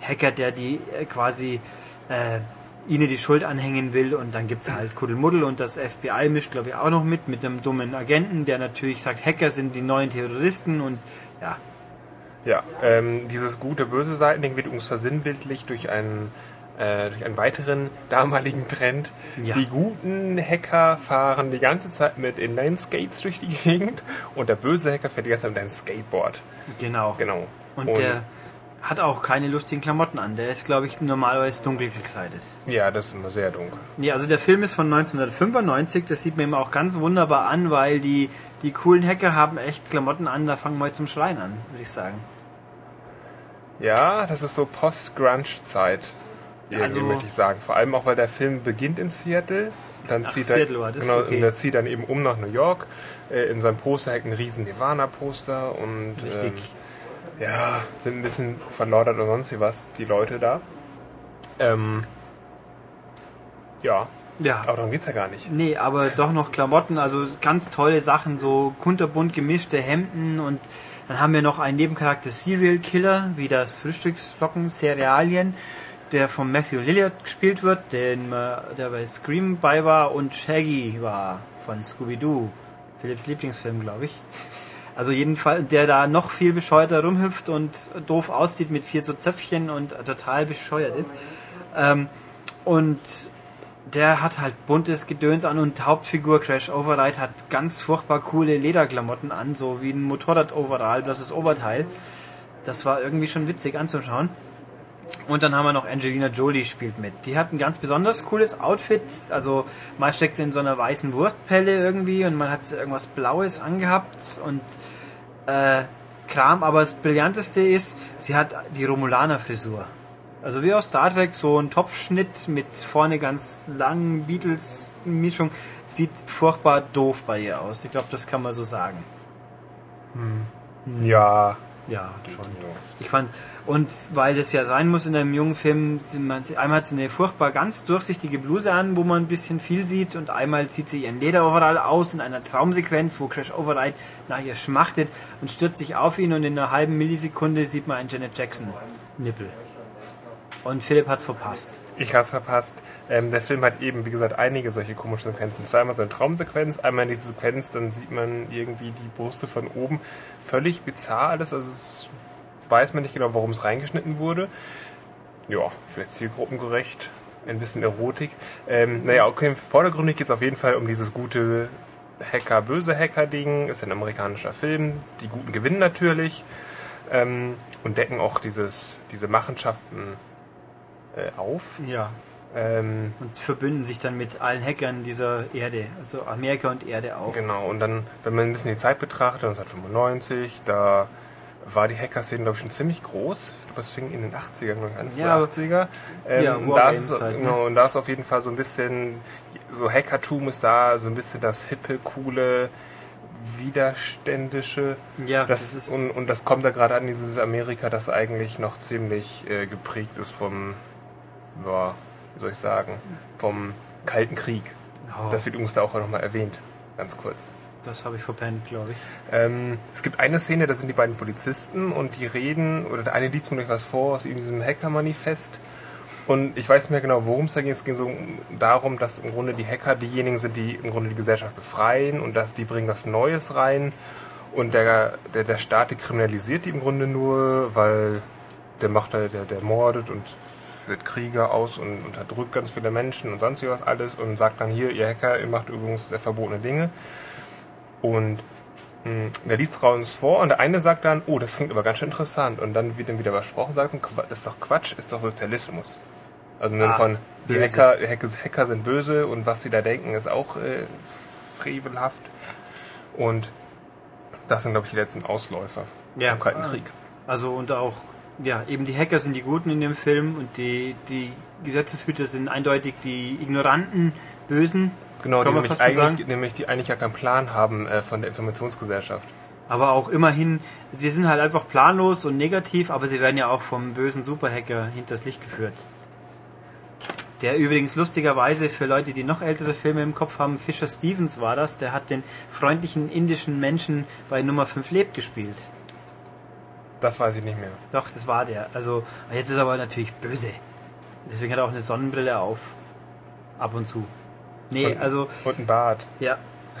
Hacker, der die äh, quasi äh, ihnen die Schuld anhängen will und dann gibt's halt Kuddelmuddel und das FBI mischt glaube ich auch noch mit, mit einem dummen Agenten, der natürlich sagt, Hacker sind die neuen Terroristen und ja, Ja, ähm, dieses gute böse Seitending wird uns versinnbildlich durch einen äh, durch einen weiteren damaligen Trend. Ja. Die guten Hacker fahren die ganze Zeit mit Inline Skates durch die Gegend und der böse Hacker fährt die ganze Zeit mit einem Skateboard. genau. Genau. Und, der hat auch keine lustigen Klamotten an. Der ist, glaube ich, normalerweise dunkel gekleidet. ja, das ist immer sehr dunkel. Ja, also der Film ist von 1995. Das sieht man ihm auch ganz wunderbar an, weil die, die coolen Hacker haben echt Klamotten an. Da fangen wir zum Schreien an, würde ich sagen. Ja, das ist so Post-Grunge-Zeit. Irgendwie Also- möchte ich sagen. Vor allem auch, weil der Film beginnt in Seattle. Dann Ach, zieht Seattle er, war das? genau, Okay. und er zieht dann eben um nach New York. Äh, in seinem Poster hängt ein riesen Nirvana-Poster und Richtig. Ähm, ja, sind ein bisschen verlaudert und sonst wie was, die Leute da. Ähm, ja, ja. aber darum geht's ja gar nicht. Nee, aber doch noch Klamotten, also ganz tolle Sachen, so kunterbunt gemischte Hemden und dann haben wir noch einen Nebencharakter Serial Killer, wie das Frühstücksflocken Cerealien, der von Matthew Lillard gespielt wird, den, äh, der bei Scream bei war und Shaggy war von Scooby-Doo, Philips Lieblingsfilm, glaube ich. Also jedenfalls, der da noch viel bescheuerter rumhüpft und doof aussieht mit vier so Zöpfchen und total bescheuert ist. Ähm, und der hat halt buntes Gedöns an und Hauptfigur Crash Override hat ganz furchtbar coole Lederklamotten an, so wie ein Motorrad-Overall, bloß das Oberteil. Das war irgendwie schon witzig anzuschauen. Und dann haben wir noch Angelina Jolie spielt mit. Die hat ein ganz besonders cooles Outfit. Also mal steckt sie in so einer weißen Wurstpelle irgendwie und man hat sie irgendwas Blaues angehabt und äh, Kram. Aber das Brillanteste ist, sie hat die Romulaner-Frisur. Also wie aus Star Trek, so ein Topfschnitt mit vorne ganz langen Beatles-Mischung. Sieht furchtbar doof bei ihr aus. Ich glaube, das kann man so sagen. Ja, Ja, schon. Ich fand, und weil das ja sein muss in einem jungen Film, man, einmal hat sie eine furchtbar ganz durchsichtige Bluse an, wo man ein bisschen viel sieht, und einmal zieht sie ihren Lederoverall aus in einer Traumsequenz, wo Crash Override nach ihr schmachtet und stürzt sich auf ihn, und in einer halben Millisekunde sieht man einen Janet Jackson Nippel. Und Philipp hat's verpasst. Ich hab's verpasst. Ähm, der Film hat eben, wie gesagt, einige solche komischen Sequenzen. Zweimal so eine Traumsequenz, einmal diese Sequenz, dann sieht man irgendwie die Brüste von oben. Völlig bizarr alles. Also es weiß man nicht genau, warum es reingeschnitten wurde. Ja, vielleicht zielgruppengerecht. Ein bisschen Erotik. Ähm, naja, okay, vordergründig geht es auf jeden Fall um dieses gute Hacker, böse Hacker-Ding. Ist ein amerikanischer Film. Die Guten gewinnen natürlich. Ähm, und decken auch dieses, diese Machenschaften äh, auf. Ja. Ähm, Und verbünden sich dann mit allen Hackern dieser Erde, also Amerika und Erde auch. genau, und dann, wenn man ein bisschen die Zeit betrachtet, 1995, da war die Hacker-Szene, glaube ich, schon ziemlich groß. Ich glaube, das fing in den 80ern an, Ja, ja, 80er. Ähm, ja, und, da ist, halt, ne? genau, und da ist auf jeden Fall so ein bisschen, so Hackertum ist da, so ein bisschen das hippe, coole, widerständische. Ja, das, das ist- und, und das kommt da gerade an, dieses Amerika, das eigentlich noch ziemlich äh, geprägt ist vom, ja, wie soll ich sagen, vom Kalten Krieg. Oh. Das wird übrigens da auch nochmal erwähnt, ganz kurz. Das habe ich verpennt, glaube ich. Ähm, es gibt eine Szene, da sind die beiden Polizisten und die reden, oder der eine liest mir gleich was vor aus diesem Hacker-Manifest. Und ich weiß nicht mehr genau, worum es da ging. Es ging so darum, dass im Grunde die Hacker diejenigen sind, die im Grunde die Gesellschaft befreien und dass die bringen was Neues rein. Und der, der, der Staat dekriminalisiert die im Grunde nur, weil der macht halt, der, der mordet und führt Kriege aus und unterdrückt ganz viele Menschen und sonst was alles und sagt dann hier, ihr Hacker, ihr macht übrigens verbotene Dinge. Und mh, der liest uns vor und der eine sagt dann, oh, das klingt aber ganz schön interessant. Und dann wird dann wieder besprochen, sagt, ist doch Quatsch, ist doch Sozialismus. Also im Sinne Ah, von, die. Hacker, Hacker, sind böse und was die da denken, ist auch äh, frevelhaft. Und Das sind, glaube ich, die letzten Ausläufer Ja. im Kalten Krieg. Also und auch, ja, eben die Hacker sind die Guten in dem Film und die, die Gesetzeshüter sind eindeutig die ignoranten Bösen. Genau, die nämlich eigentlich, nämlich die eigentlich ja keinen Plan haben äh, von der Informationsgesellschaft. Aber auch immerhin, sie sind halt einfach planlos und negativ, aber sie werden ja auch vom bösen Superhacker hinters Licht geführt. Der übrigens lustigerweise für Leute, die noch ältere Filme im Kopf haben, Fisher Stevens war das, der hat den freundlichen indischen Menschen bei Nummer 5 lebt gespielt. Das weiß ich nicht mehr. Doch, das war der. Also, jetzt ist er aber natürlich böse. Deswegen hat er auch eine Sonnenbrille auf. Ab und zu. Nee, Und- also, Und ein Bart. ja.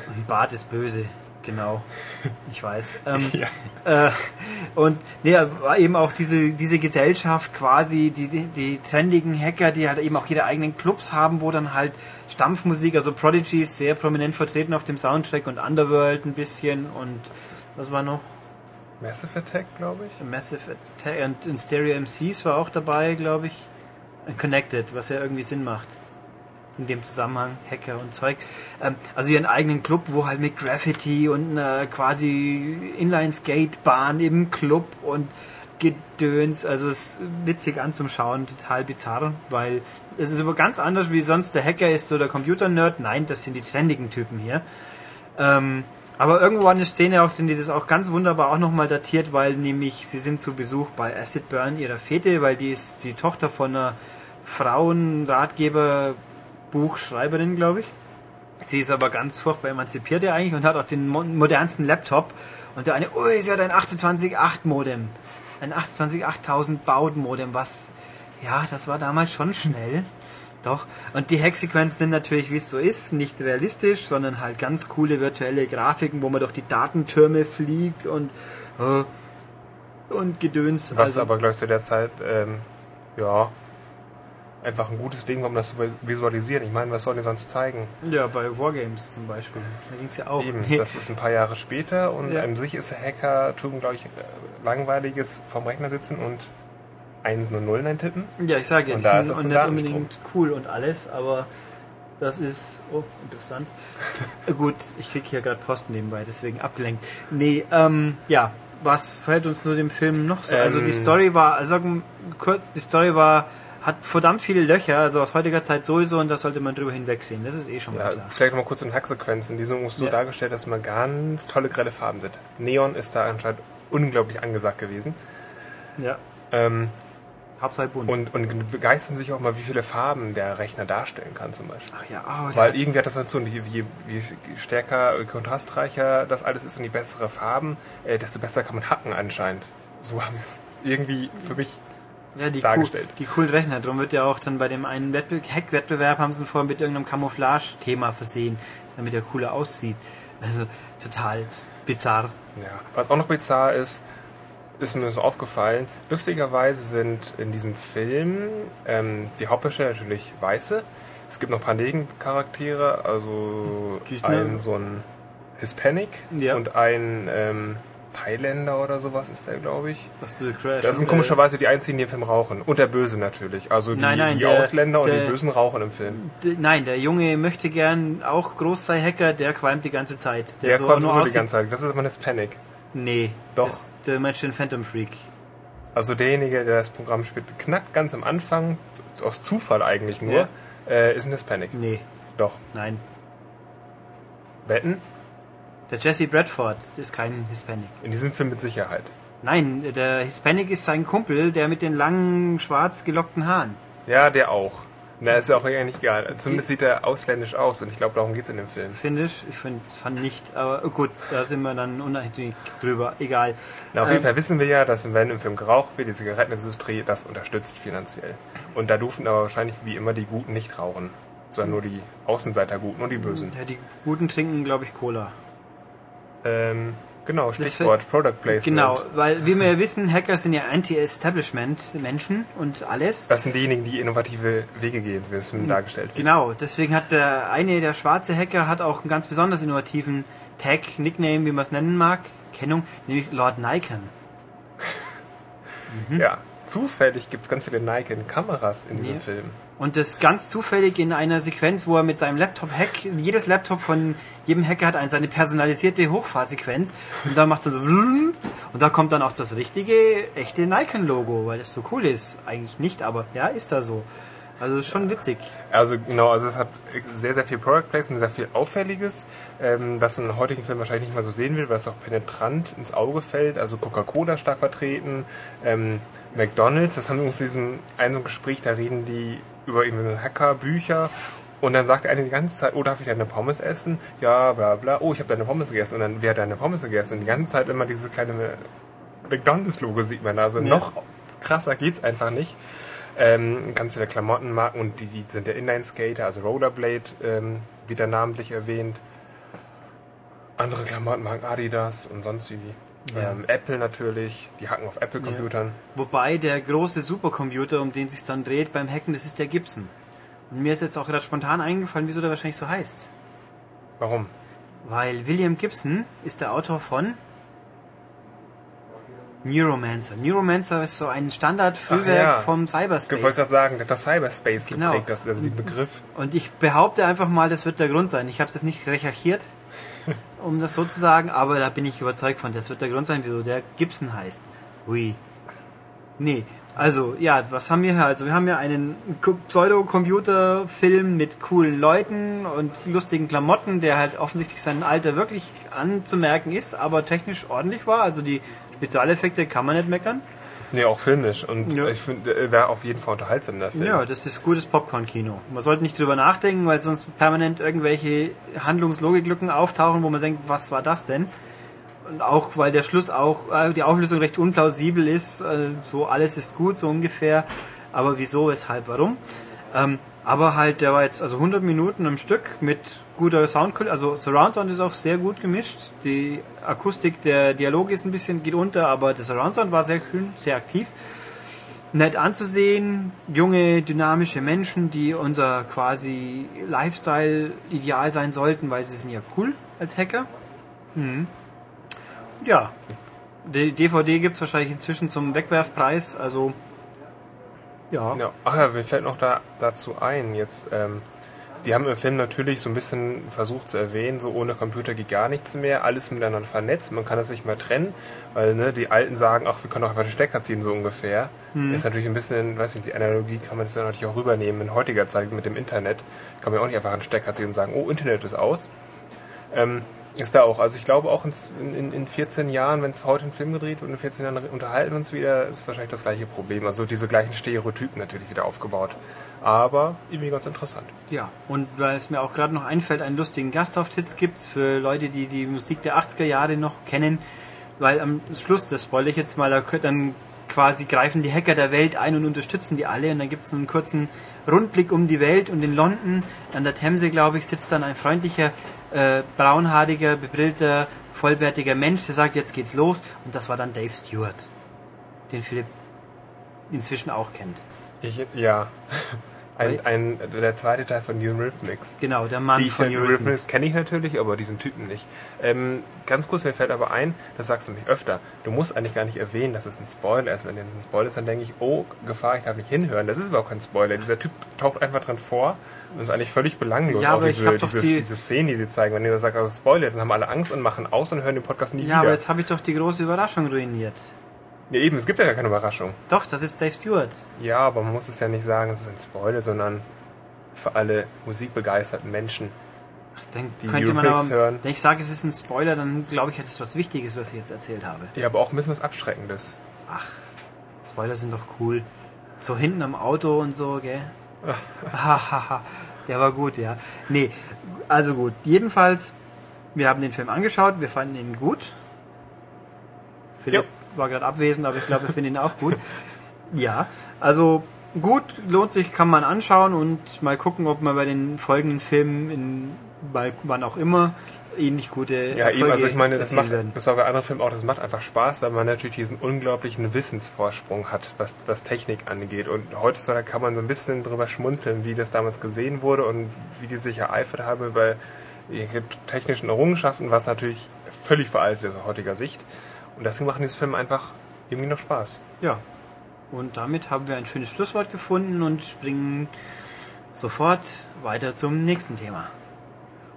Ein Bart ist böse. Genau. Ich weiß. Ähm, Ja. äh, und nee, war eben auch diese, diese Gesellschaft quasi, die, die, die trendigen Hacker, die halt eben auch ihre eigenen Clubs haben, wo dann halt Stampfmusik, also Prodigy ist sehr prominent vertreten auf dem Soundtrack und Underworld ein bisschen und was war noch? Massive Attack, glaube ich. Massive Attack und, und Stereo MCs war auch dabei, glaube ich. Connected, was ja irgendwie Sinn macht. In dem Zusammenhang, Hacker und Zeug. Ähm, also ihren eigenen Club, wo halt mit Graffiti und einer quasi Inline-Skatebahn im Club und Gedöns, also es ist witzig anzuschauen, total bizarr, weil es ist aber ganz anders wie sonst der Hacker ist so der Computer-Nerd. Nein, das sind die trendigen Typen hier. Ähm, aber irgendwo eine Szene auch, die das auch ganz wunderbar auch nochmal datiert, weil nämlich sie sind zu Besuch bei Acid Burn ihrer Fete, weil die ist die Tochter von einer Frauenratgeber-Buchschreiberin, glaube ich. Sie ist aber ganz furchtbar emanzipiert ja eigentlich und hat auch den mo modernsten Laptop. Und der eine, ui, sie hat ein 28.8 Modem. Ein 28.8000 Baud-Modem, was, ja, das war damals schon schnell. Doch. Und die Hacksequenzen sind natürlich, wie es so ist, nicht realistisch, sondern halt ganz coole virtuelle Grafiken, wo man durch die Datentürme fliegt und, äh, und Gedöns. Was also, aber, glaube ich, zu der Zeit, ähm, ja, einfach ein gutes Ding um das zu visualisieren. Ich meine, was sollen die sonst zeigen? ja, bei Wargames zum Beispiel. Da ging es ja auch. Eben, das ist ein paar Jahre später und Ja. an sich ist Hackertum, glaube ich, äh, langweiliges vom Rechner sitzen und Einsen und Nullen eintippen. Ja, ich sage Und jetzt, da sind ist und nicht unbedingt cool und alles, aber das ist, oh, interessant. Gut, ich krieg hier gerade Post nebenbei, deswegen abgelenkt. Nee, ähm, ja, was fällt uns nur dem Film noch so? also die Ähm. Story war, also sagen wir kurz, die Story war, hat verdammt viele Löcher, also aus heutiger Zeit sowieso und da sollte man drüber hinwegsehen, das ist eh schon mal Ja, klar. vielleicht noch mal kurz in Hacksequenzen. Die sind so Ja. dargestellt, dass man ganz tolle grelle Farben sind. Neon ist da anscheinend unglaublich angesagt gewesen. Ja, Ähm, Hauptsache bunt. und, und begeistern sich auch mal, wie viele Farben der Rechner darstellen kann zum Beispiel. Ach ja, oh, Weil irgendwie hat das so, je, je, je stärker, äh, kontrastreicher das alles ist und je bessere Farben, äh, desto besser kann man hacken anscheinend. So haben es irgendwie für mich ja, die, cool, dargestellt. die coolen Rechner, darum wird ja auch dann bei dem einen Wettbe Hack-Wettbewerb haben sie ihn vorher mit irgendeinem Camouflage-Thema versehen, damit er cooler aussieht. Also total bizarr. Ja, was auch noch bizarr ist, ist mir so aufgefallen. Lustigerweise sind in diesem Film ähm, die Hauptdarsteller natürlich Weiße. Es gibt noch ein paar Nebencharaktere, also ein so ein Hispanic Ja. und ein ähm, Thailänder oder sowas ist der, glaube ich. Was du Crash. Das sind komischerweise die einzigen, die im Film rauchen. Und der Böse natürlich. Also die, Nein, nein, die der- Ausländer und der- die Bösen rauchen im Film. Nein, der Junge möchte gern auch groß sei Hacker, der qualmt die ganze Zeit. Der so kommt nur die ganze Zeit. Das ist immer ein Hispanic. Nee, Doch. Das, der Mensch den Phantom Freak. Also derjenige, der das Programm spielt, knackt ganz am Anfang, aus Zufall eigentlich nur, Ja. äh, ist ein Hispanic. Nee, Doch. nein. Wetten? Der Jesse Bradford ist kein Hispanic. In diesem Film mit Sicherheit. Nein, der Hispanic ist sein Kumpel, der mit den langen, schwarz gelockten Haaren. Ja, der auch. Na, ist ja auch eigentlich egal. Zumindest sieht er ausländisch aus und ich glaube, darum geht's in dem Film. Finde ich. Ich find, fand nicht. Aber gut, da sind wir dann uneinig drüber. Egal. Na, auf Ähm, jeden Fall wissen wir ja, dass wenn im Film geraucht wird, die Zigarettenindustrie das unterstützt finanziell. Und da durften aber wahrscheinlich wie immer die Guten nicht rauchen, sondern nur die Außenseiter-Guten und die Bösen. Ja, die Guten trinken, glaube ich, Cola. Ähm, genau, Stichwort Product Placement. Genau, weil wie wir ja wissen, Hacker sind ja Anti-Establishment-Menschen und alles. Das sind diejenigen, die innovative Wege gehen, wie es Film dargestellt wird. Genau, deswegen hat der eine, der schwarze Hacker, hat auch einen ganz besonders innovativen Tag, Nickname, wie man es nennen mag, Kennung, nämlich Lord Nikon. Ja, zufällig gibt es ganz viele Nikon-Kameras in diesem Ja. Film. Und das ganz zufällig in einer Sequenz, wo er mit seinem Laptop hack, jedes Laptop von jedem Hacker hat eine, seine personalisierte Hochfahrsequenz und da macht er so und da kommt dann auch das richtige, echte Nikon-Logo, weil das so cool ist. Eigentlich nicht, aber ja, ist da so. Also schon witzig. Also genau, also es hat sehr, sehr viel Product Placement, sehr viel Auffälliges, ähm, was man im heutigen Film wahrscheinlich nicht mal so sehen will, weil es auch penetrant ins Auge fällt. Also Coca-Cola stark vertreten, ähm, McDonalds, das haben wir uns in diesem einen so Gespräch, da reden die über irgendeine Hacker-Bücher und dann sagt einer die ganze Zeit, oh, darf ich deine Pommes essen? Ja, bla bla, oh, ich habe deine Pommes gegessen und dann, wer hat deine Pommes gegessen? Und die ganze Zeit immer dieses kleine McDonalds-Logo sieht man da, also Ja. noch krasser geht's einfach nicht. Ähm, ganz viele Klamottenmarken und die, die sind der Inline-Skater, also Rollerblade, ähm, wieder namentlich erwähnt. Andere Klamottenmarken, Adidas und sonst wie. Ja. Ähm, Apple natürlich, die hacken auf Apple-Computern. Wobei der große Supercomputer, um den sich dann dreht beim Hacken, das ist der Gibson. Und mir ist jetzt auch gerade spontan eingefallen, wieso der wahrscheinlich so heißt. Warum? Weil William Gibson ist der Autor von Neuromancer. Neuromancer ist so ein Standard-Frühwerk ja. vom Ich wollte Cyberspace. gerade sagen, der hat das Cyberspace Genau. geprägt, das, also den Begriff. Und ich behaupte einfach mal, das wird der Grund sein. Ich habe es jetzt nicht recherchiert, um das so zu sagen, aber da bin ich überzeugt von. Das wird der Grund sein, wieso der Gibson heißt. Ui. Nee. Also, ja, was haben wir hier? Also, wir haben ja einen Pseudo-Computer-Film mit coolen Leuten und lustigen Klamotten, der halt offensichtlich sein Alter wirklich anzumerken ist, aber technisch ordentlich war. Also, die Spezialeffekte kann man nicht meckern. Nee, auch filmisch. Und Ja. ich finde, er wäre auf jeden Fall unterhaltsam, der Film. Ja, das ist gutes Popcorn-Kino. Man sollte nicht drüber nachdenken, weil sonst permanent irgendwelche Handlungslogiklücken auftauchen, wo man denkt, was war das denn? Und auch, weil der Schluss auch, äh, die Auflösung recht unplausibel ist, äh, so alles ist gut, so ungefähr. Aber wieso, weshalb, warum? Ähm, aber halt, der war jetzt also 100 Minuten am Stück mit guter Soundqualität, also Surround Sound ist auch sehr gut gemischt. Die Akustik, der Dialog ist ein bisschen, geht unter, aber der Surround Sound war sehr schön, sehr aktiv nett anzusehen, junge, dynamische Menschen, die unser quasi Lifestyle-Ideal sein sollten, weil sie sind ja cool als Hacker. Mhm. Ja, die DVD gibt es wahrscheinlich inzwischen zum Wegwerfpreis, also ja. Ja, ach ja, mir fällt noch da, dazu ein, jetzt, ähm, die haben im Film natürlich so ein bisschen versucht zu erwähnen, so ohne Computer geht gar nichts mehr, alles miteinander vernetzt, man kann das nicht mehr trennen, weil ne, die Alten sagen, ach, wir können auch einfach den Stecker ziehen, so ungefähr. Ist natürlich ein bisschen, weiß nicht, die Analogie kann man das ja natürlich auch rübernehmen in heutiger Zeit mit dem Internet, kann man ja auch nicht einfach einen Stecker ziehen und sagen, oh, Internet ist aus. Ähm, ist da auch. Also ich glaube auch in, in, in 14 Jahren, wenn es heute ein Film gedreht wird und in 14 Jahren unterhalten wir uns wieder, ist wahrscheinlich das gleiche Problem. Also diese gleichen Stereotypen natürlich wieder aufgebaut. Aber irgendwie ganz interessant. Ja, und weil es mir auch gerade noch einfällt, einen lustigen Gastauftritt gibt's für Leute, die die Musik der 80er Jahre noch kennen, weil am Schluss, das spoilere ich jetzt mal, dann quasi greifen die Hacker der Welt ein und unterstützen die alle und dann gibt's einen kurzen Rundblick um die Welt und in London, an der Themse, glaube ich, sitzt dann ein freundlicher, äh, braunhaariger, bebrillter, vollbärtiger Mensch, der sagt, jetzt geht's los und das war dann Dave Stewart, den Philipp inzwischen auch kennt. Ich, ja. Ein, ein, der zweite Teil von New Rhythmics. Genau, der Mann Die von Eurythmics. Eurythmics kenne ich natürlich, aber diesen Typen nicht. Ähm, ganz kurz, mir fällt aber ein, das sagst du mich öfter, du musst eigentlich gar nicht erwähnen, dass es ein Spoiler ist. Wenn es ein Spoiler ist, dann denke ich, oh, Gefahr, ich darf nicht hinhören. Das ist überhaupt kein Spoiler. Dieser Typ taucht einfach drin vor und ist eigentlich völlig belanglos. Ja, auch diese, dieses, die- diese Szenen, die sie zeigen. Wenn ihr sagt, also Spoiler, dann haben alle Angst und machen aus und hören den Podcast nie Ja, wieder. aber jetzt habe ich doch die große Überraschung ruiniert. ja, eben, es gibt ja gar keine Überraschung. Doch, das ist Dave Stewart. Ja, aber man muss es ja nicht sagen, es ist ein Spoiler, sondern für alle musikbegeisterten Menschen. Ach, dann Die könnte man aber, hören. wenn ich sage, es ist ein Spoiler, dann glaube ich, es ist was Wichtiges, was ich jetzt erzählt habe. Ja, aber auch ein bisschen was Abschreckendes. Ach, Spoiler sind doch cool. So hinten am Auto und so, gell? Der war gut, ja. Nee, also gut. Jedenfalls, wir haben den Film angeschaut, wir fanden ihn gut. Philipp war gerade abwesend, aber ich glaube, wir finden ihn auch gut. Ja, also gut, lohnt sich, kann man anschauen und mal gucken, ob man bei den folgenden Filmen in bei wann auch immer ähnlich gute Ja, eben, also ich meine, das, macht, werden. das war bei anderen Filmen auch, das macht einfach Spaß, weil man natürlich diesen unglaublichen Wissensvorsprung hat, was, was Technik angeht. Und heutzutage kann man so ein bisschen drüber schmunzeln, wie das damals gesehen wurde und wie die sich ereifert haben bei irgendwelchen technischen Errungenschaften, was natürlich völlig veraltet ist aus heutiger Sicht. Und deswegen machen diese Filme einfach irgendwie noch Spaß. Ja. Und damit haben wir ein schönes Schlusswort gefunden und springen sofort weiter zum nächsten Thema.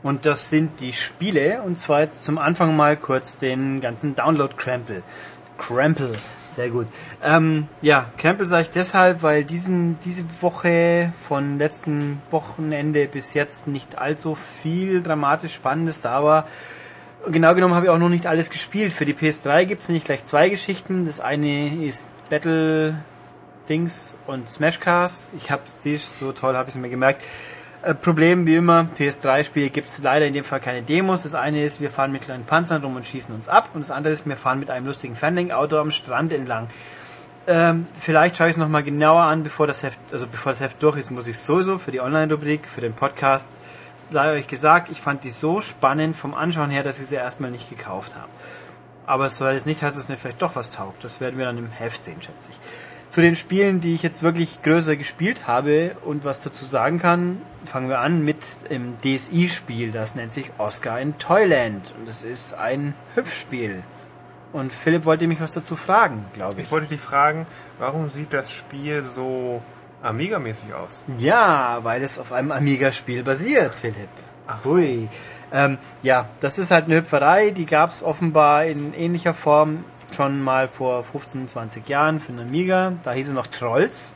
Und das sind die Spiele. Und zwar jetzt zum Anfang mal kurz den ganzen Download-Krempel. Krempel, sehr gut. Ähm, ja, Krempel sage ich deshalb, weil diesen, diese Woche von letzten Wochenende bis jetzt nicht allzu viel dramatisch Spannendes da war. Genau genommen habe ich auch noch nicht alles gespielt. Für die PS3 gibt es nämlich gleich zwei Geschichten. Das eine ist Battle Dings und Smash Cars. Ich habe es so toll, habe ich es mir gemerkt. Äh, Problem wie immer, PS3-Spiele gibt es leider in dem Fall keine Demos. Das eine ist, wir fahren mit kleinen Panzern rum und schießen uns ab. Und das andere ist, wir fahren mit einem lustigen Fanling-Auto am Strand entlang. Ähm, vielleicht schaue ich es nochmal genauer an, bevor das Heft, also bevor das Heft durch ist, muss ich sowieso für die Online-Rubrik, für den Podcast sei euch gesagt, ich fand die so spannend vom Anschauen her, dass ich sie erstmal nicht gekauft habe. Aber es soll jetzt nicht heißen, dass es mir vielleicht doch was taugt. Das werden wir dann im Heft sehen, schätze ich. Zu den Spielen, die ich jetzt wirklich größer gespielt habe und was dazu sagen kann, fangen wir an mit dem DSI-Spiel. Das nennt sich Oscar in Toyland. Und das ist ein Hüpfspiel. Und Philipp wollte mich was dazu fragen, glaube ich. Ich wollte dich fragen, warum sieht das Spiel so Amiga-mäßig aus. Ja, weil es auf einem Amiga-Spiel basiert, Philipp. Ach so. Hui. Ähm, ja, das ist halt eine Hüpferei, die gab es offenbar in ähnlicher Form schon mal vor 15, 20 Jahren für einen Amiga. Da hieß es noch Trolls.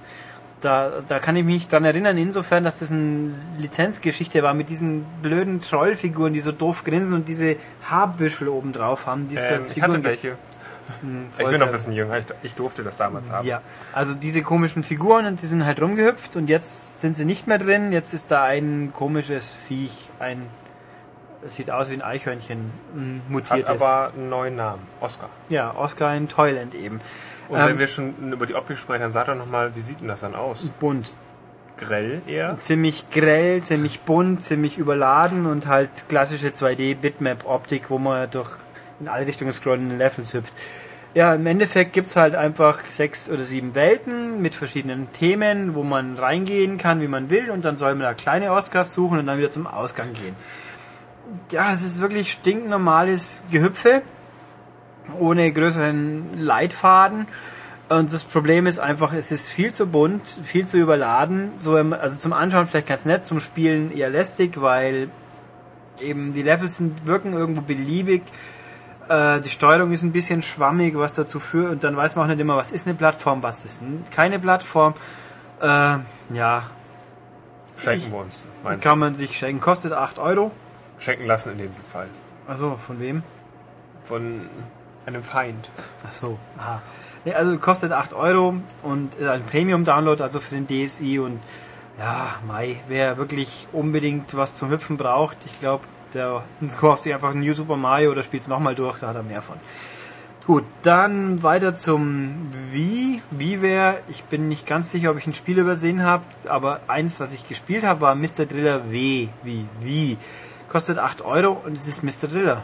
Da, da kann ich mich dran erinnern, insofern, dass das eine Lizenzgeschichte war mit diesen blöden Trollfiguren, die so doof grinsen und diese Haarbüschel oben drauf haben. Die ähm, als ich hatte welche. Hm, ich bin noch ein bisschen jünger, ich, durfte das damals haben. Ja, also diese komischen Figuren und die sind halt rumgehüpft und jetzt sind sie nicht mehr drin. Jetzt ist da ein komisches Viech, ein sieht aus wie ein Eichhörnchen, ein mutiertes. Hat aber einen neuen Namen, Oscar. Ja, Oscar in Toyland eben. Und ähm, wenn wir schon über die Optik sprechen, dann sag doch nochmal, wie sieht denn das dann aus? Bunt. Grell eher? Ziemlich grell, ziemlich bunt, ziemlich überladen und halt klassische 2D-Bitmap-Optik, wo man durch in alle Richtungen scrollende Levels hüpft. Ja, im Endeffekt gibt es halt einfach sechs oder sieben Welten mit verschiedenen Themen, wo man reingehen kann, wie man will, und dann soll man da kleine Oscars suchen und dann wieder zum Ausgang gehen. Ja, es ist wirklich stinknormales Gehüpfe, ohne größeren Leitfaden. Und das Problem ist einfach, es ist viel zu bunt, viel zu überladen. So, also zum Anschauen vielleicht ganz nett, zum Spielen eher lästig, weil eben die Levels sind, wirken irgendwo beliebig äh, die Steuerung ist ein bisschen schwammig, was dazu führt, und dann weiß man auch nicht immer, was ist eine Plattform, was ist keine Plattform. Äh, ja. Schenken wir uns. Kann man sich schenken. Kostet 8 Euro. Schenken lassen in dem Fall. Also von wem? Von einem Feind. Ach so, aha. Nee, also kostet 8 Euro und ist ein Premium-Download, also für den DSI und ja, Mai, wer wirklich unbedingt was zum Hüpfen braucht, ich glaube, der kauft sich einfach ein New Super Mario oder spielt es nochmal durch, da hat er mehr von. Gut, dann weiter zum Wie. Wie wäre, ich bin nicht ganz sicher, ob ich ein Spiel übersehen habe, aber eins, was ich gespielt habe, war Mr. Driller W. Wie? Wie? Kostet 8 Euro und es ist Mr. Driller.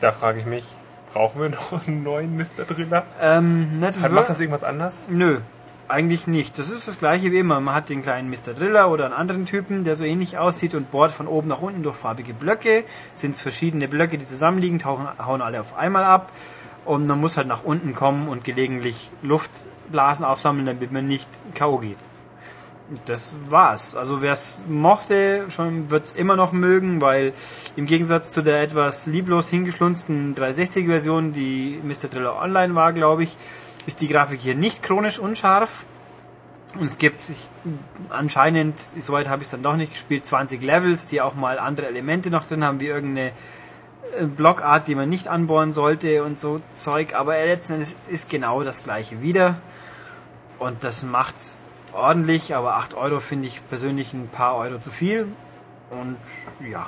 Da frage ich mich, brauchen wir noch einen neuen Mr. Driller? Ähm, nicht Macht das irgendwas anders? Nö, eigentlich nicht. Das ist das gleiche wie immer. Man hat den kleinen Mr. Driller oder einen anderen Typen, der so ähnlich aussieht und bohrt von oben nach unten durch farbige Blöcke. Sind es verschiedene Blöcke, die zusammenliegen, tauchen, hauen alle auf einmal ab. Und man muss halt nach unten kommen und gelegentlich Luftblasen aufsammeln, damit man nicht K.O. geht. Das war's. Also wer es mochte, schon wird es immer noch mögen, weil im Gegensatz zu der etwas lieblos hingeschlunzten 360-Version, die Mr. Driller Online war, glaube ich, ist die Grafik hier nicht chronisch unscharf. Und es gibt ich, anscheinend, soweit habe ich es dann doch nicht gespielt, 20 Levels, die auch mal andere Elemente noch drin haben, wie irgendeine äh, Blockart, die man nicht anbohren sollte und so Zeug. Aber letzten Endes ist genau das gleiche wieder. Und das macht's ordentlich, aber 8 Euro finde ich persönlich ein paar Euro zu viel. Und ja,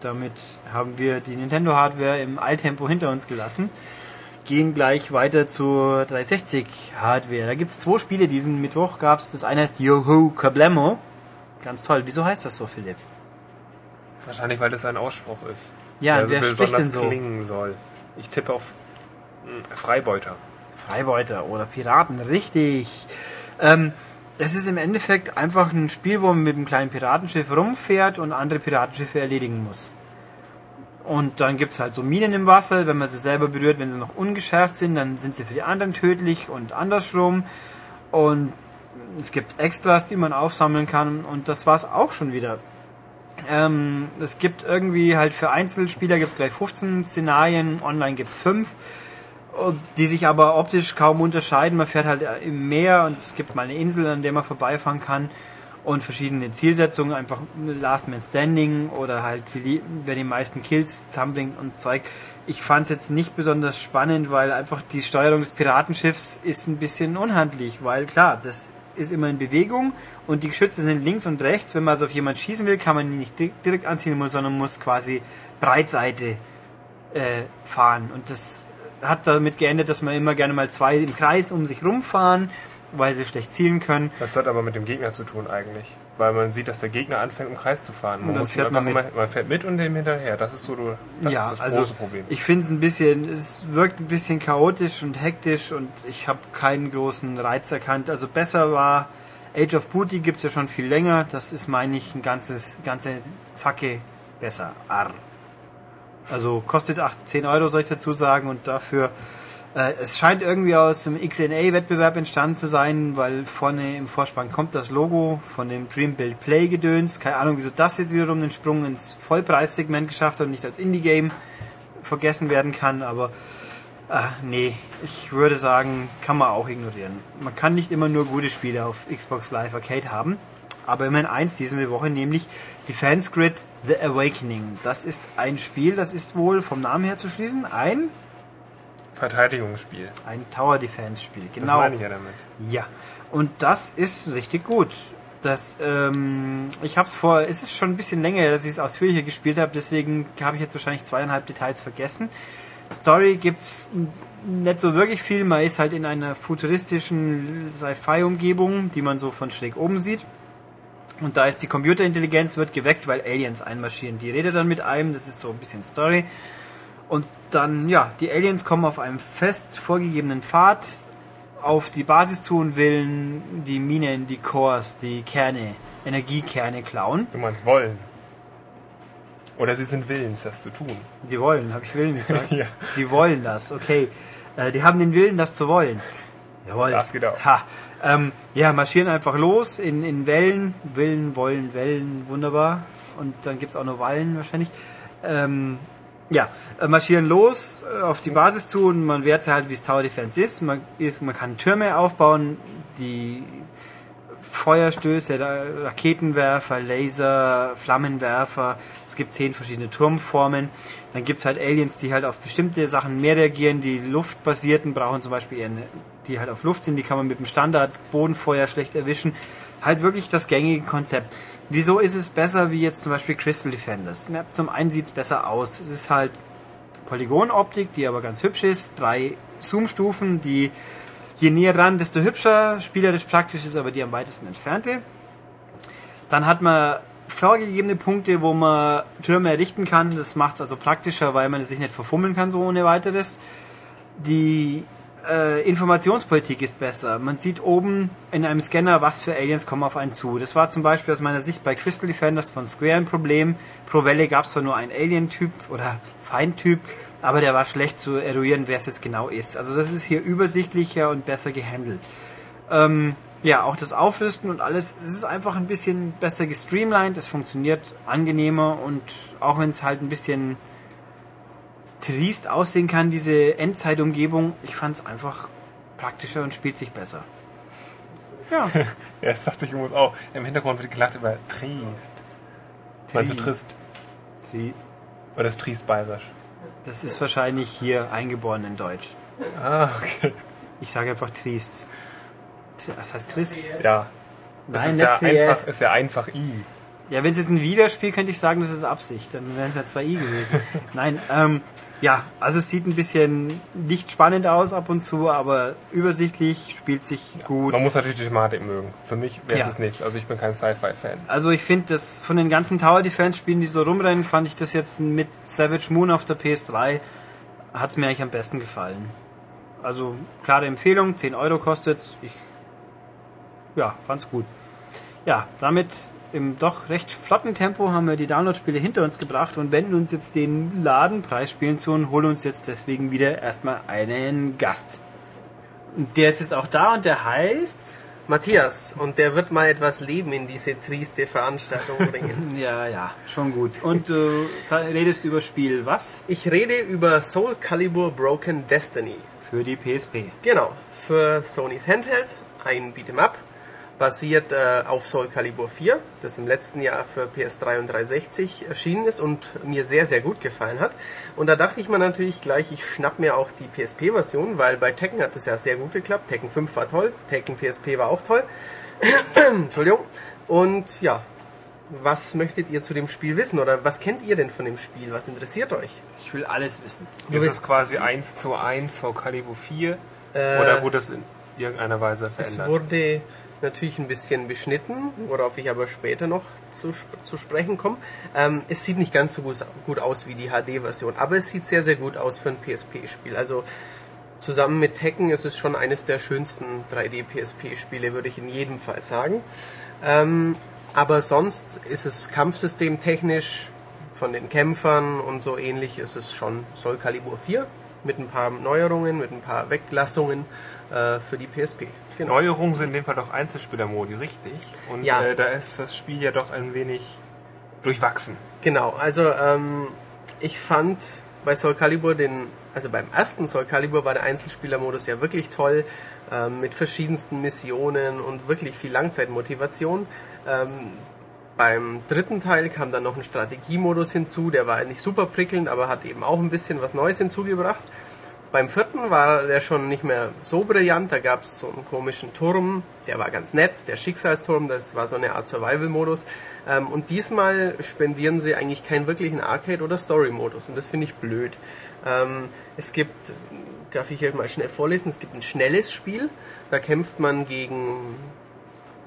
damit haben wir die Nintendo Hardware im Alltempo hinter uns gelassen gehen gleich weiter zur 360 Hardware. Da gibt es zwei Spiele diesen Mittwoch. Gab's das eine heißt Yoho Kablemo. Ganz toll. Wieso heißt das so, Philipp? Wahrscheinlich, weil das ein Ausspruch ist. Ja, der wer spricht denn so? klingen soll. Ich tippe auf hm, Freibeuter. Freibeuter oder Piraten, richtig. Ähm, das ist im Endeffekt einfach ein Spiel, wo man mit einem kleinen Piratenschiff rumfährt und andere Piratenschiffe erledigen muss. Und dann gibt's halt so Minen im Wasser, wenn man sie selber berührt, wenn sie noch ungeschärft sind, dann sind sie für die anderen tödlich und andersrum. Und es gibt Extras, die man aufsammeln kann und das war's auch schon wieder. Ähm, es gibt irgendwie halt für Einzelspieler gibt's gleich 15 Szenarien, online gibt's 5, die sich aber optisch kaum unterscheiden. Man fährt halt im Meer und es gibt mal eine Insel, an der man vorbeifahren kann und verschiedene Zielsetzungen, einfach Last Man Standing oder halt wer die meisten Kills zusammenbringt und Zeug. Ich fand es jetzt nicht besonders spannend, weil einfach die Steuerung des Piratenschiffs ist ein bisschen unhandlich, weil klar, das ist immer in Bewegung und die Geschütze sind links und rechts. Wenn man also auf jemanden schießen will, kann man ihn nicht direkt anziehen, sondern muss quasi Breitseite äh, fahren. Und das hat damit geendet, dass man immer gerne mal zwei im Kreis um sich rumfahren weil sie schlecht zielen können. Was hat aber mit dem Gegner zu tun eigentlich? Weil man sieht, dass der Gegner anfängt im Kreis zu fahren. Man, muss fährt man, immer, man fährt mit und dem hinterher. Das ist so das, ja, ist das also große Problem. Ich finde es ein bisschen, es wirkt ein bisschen chaotisch und hektisch und ich habe keinen großen Reiz erkannt. Also besser war Age of Booty gibt es ja schon viel länger. Das ist, meine ich, ein ganzes, ganze Zacke besser. Arr. Also kostet 8, 10 Euro, soll ich dazu sagen, und dafür äh, es scheint irgendwie aus dem XNA-Wettbewerb entstanden zu sein, weil vorne im Vorspann kommt das Logo von dem Dream Build Play gedöns. Keine Ahnung, wieso das jetzt wiederum den Sprung ins Vollpreissegment geschafft hat und nicht als Indie-Game vergessen werden kann, aber äh, nee, ich würde sagen, kann man auch ignorieren. Man kann nicht immer nur gute Spiele auf Xbox Live Arcade haben, aber immerhin eins diese Woche, nämlich Defense Grid The Awakening. Das ist ein Spiel, das ist wohl vom Namen her zu schließen ein Verteidigungsspiel. Ein Tower Defense Spiel, genau. Das meine ich ja damit. Ja, und das ist richtig gut. Das, ähm, ich habe es vor, es ist schon ein bisschen länger, dass ich es ausführlicher gespielt habe, deswegen habe ich jetzt wahrscheinlich zweieinhalb Details vergessen. Story gibt's nicht so wirklich viel, man ist halt in einer futuristischen Sci-Fi-Umgebung, die man so von schräg oben sieht. Und da ist die Computerintelligenz wird geweckt, weil Aliens einmarschieren. Die redet dann mit einem, das ist so ein bisschen Story. Und dann, ja, die Aliens kommen auf einem fest vorgegebenen Pfad auf die Basis zu und willen die Minen, die Cores, die Kerne, Energiekerne klauen. Du meinst wollen. Oder sie sind willens, das zu tun. Die wollen, habe ich Willen gesagt? ja. Die wollen das, okay. Äh, die haben den Willen, das zu wollen. Jawohl. Das geht auch. Ha. Ähm, ja, marschieren einfach los in, in Wellen. Willen, wollen, Wellen, wunderbar. Und dann gibt es auch noch Wallen wahrscheinlich. Ähm, ja, äh, marschieren los äh, auf die Basis zu und man wehrt sich halt, wie es Tower Defense ist. Man, ist. man kann Türme aufbauen, die Feuerstöße, Raketenwerfer, Laser, Flammenwerfer. Es gibt zehn verschiedene Turmformen. Dann gibt's halt Aliens, die halt auf bestimmte Sachen mehr reagieren. Die luftbasierten brauchen zum Beispiel eher eine, die halt auf Luft sind, die kann man mit dem Standard Bodenfeuer schlecht erwischen. Halt wirklich das gängige Konzept. Wieso ist es besser wie jetzt zum Beispiel Crystal Defenders? Ja, zum einen sieht es besser aus. Es ist halt Polygonoptik, die aber ganz hübsch ist. Drei Zoom-Stufen, die je näher ran, desto hübscher. Spielerisch praktisch ist aber die am weitesten entfernte. Dann hat man vorgegebene Punkte, wo man Türme errichten kann. Das macht es also praktischer, weil man es sich nicht verfummeln kann so ohne weiteres. Die äh, Informationspolitik ist besser. Man sieht oben in einem Scanner, was für Aliens kommen auf einen zu. Das war zum Beispiel aus meiner Sicht bei Crystal Defenders von Square ein Problem. Pro Welle gab es zwar nur einen Alien-Typ oder Feindtyp, aber der war schlecht zu eruieren, wer es jetzt genau ist. Also das ist hier übersichtlicher und besser gehandelt. Ähm, ja, auch das Aufrüsten und alles, es ist einfach ein bisschen besser gestreamlined, es funktioniert angenehmer und auch wenn es halt ein bisschen triest aussehen kann, diese Endzeitumgebung, ich fand es einfach praktischer und spielt sich besser. Ja. ja, das dachte ich muss auch. Im Hintergrund wird gelacht über triest. Meinst du trist? Tri Oder ist triest bayerisch? Das ist wahrscheinlich hier eingeboren in Deutsch. Ah, okay. Ich sage einfach triest. Was heißt trist? Ja. Das Nein, ist, ja einfach, ist ja einfach I. Ja, wenn es jetzt ein Widerspiel, könnte ich sagen, das ist Absicht. Dann wären es ja zwei I gewesen. Nein, ähm, ja, also es sieht ein bisschen nicht spannend aus ab und zu, aber übersichtlich, spielt sich gut. Man muss natürlich die Thematik mögen. Für mich wäre es ja. nichts. Also ich bin kein Sci-Fi-Fan. Also ich finde, dass von den ganzen Tower Defense Spielen, die so rumrennen, fand ich das jetzt mit Savage Moon auf der PS3 hat es mir eigentlich am besten gefallen. Also klare Empfehlung, 10 Euro kostet Ich ja, fand's gut. Ja, damit im doch recht flotten Tempo haben wir die Download-Spiele hinter uns gebracht und wenden uns jetzt den Ladenpreisspielen zu und holen uns jetzt deswegen wieder erstmal einen Gast. Und Der ist jetzt auch da und der heißt... Matthias, und der wird mal etwas Leben in diese trieste Veranstaltung bringen. Ja, ja, schon gut. Und du redest über Spiel was? Ich rede über Soul Calibur Broken Destiny. Für die PSP. Genau, für Sony's Handheld, ein Beat'em Up, basiert äh, auf Soul Calibur 4, das im letzten Jahr für PS3 und 360 erschienen ist und mir sehr, sehr gut gefallen hat. Und da dachte ich mir natürlich gleich, ich schnapp mir auch die PSP-Version, weil bei Tekken hat es ja sehr gut geklappt. Tekken 5 war toll, Tekken PSP war auch toll. Entschuldigung. Und ja, was möchtet ihr zu dem Spiel wissen oder was kennt ihr denn von dem Spiel? Was interessiert euch? Ich will alles wissen. Ist es quasi 1 zu 1 Soul Calibur 4? Äh, oder wurde es in irgendeiner Weise Es verändert? wurde natürlich ein bisschen beschnitten, worauf ich aber später noch zu, zu sprechen komme. Ähm, es sieht nicht ganz so gut, gut aus wie die HD-Version, aber es sieht sehr, sehr gut aus für ein PSP-Spiel. Also zusammen mit Tekken ist es schon eines der schönsten 3D-PSP-Spiele, würde ich in jedem Fall sagen. Ähm, aber sonst ist es kampfsystemtechnisch von den Kämpfern und so ähnlich ist es schon Soul Calibur 4 mit ein paar Neuerungen, mit ein paar Weglassungen äh, für die PSP. Genau. Neuerungen sind in dem Fall doch Einzelspielermodi, richtig? Und Ja. äh, da ist das Spiel ja doch ein wenig durchwachsen. Genau, also ähm, ich fand bei Soul Calibur den, also beim ersten Soul Calibur war der Einzelspielermodus ja wirklich toll, ähm, mit verschiedensten Missionen und wirklich viel Langzeitmotivation. Ähm, beim dritten Teil kam dann noch ein Strategiemodus hinzu, der war nicht super prickelnd, aber hat eben auch ein bisschen was Neues hinzugebracht. Beim vierten war der schon nicht mehr so brillant, da gab es so einen komischen Turm, der war ganz nett, der Schicksalsturm, das war so eine Art Survival-Modus. Ähm, und diesmal spendieren sie eigentlich keinen wirklichen Arcade- oder Story-Modus und das finde ich blöd. Ähm, es gibt, darf ich hier mal schnell vorlesen, es gibt ein schnelles Spiel, da kämpft man gegen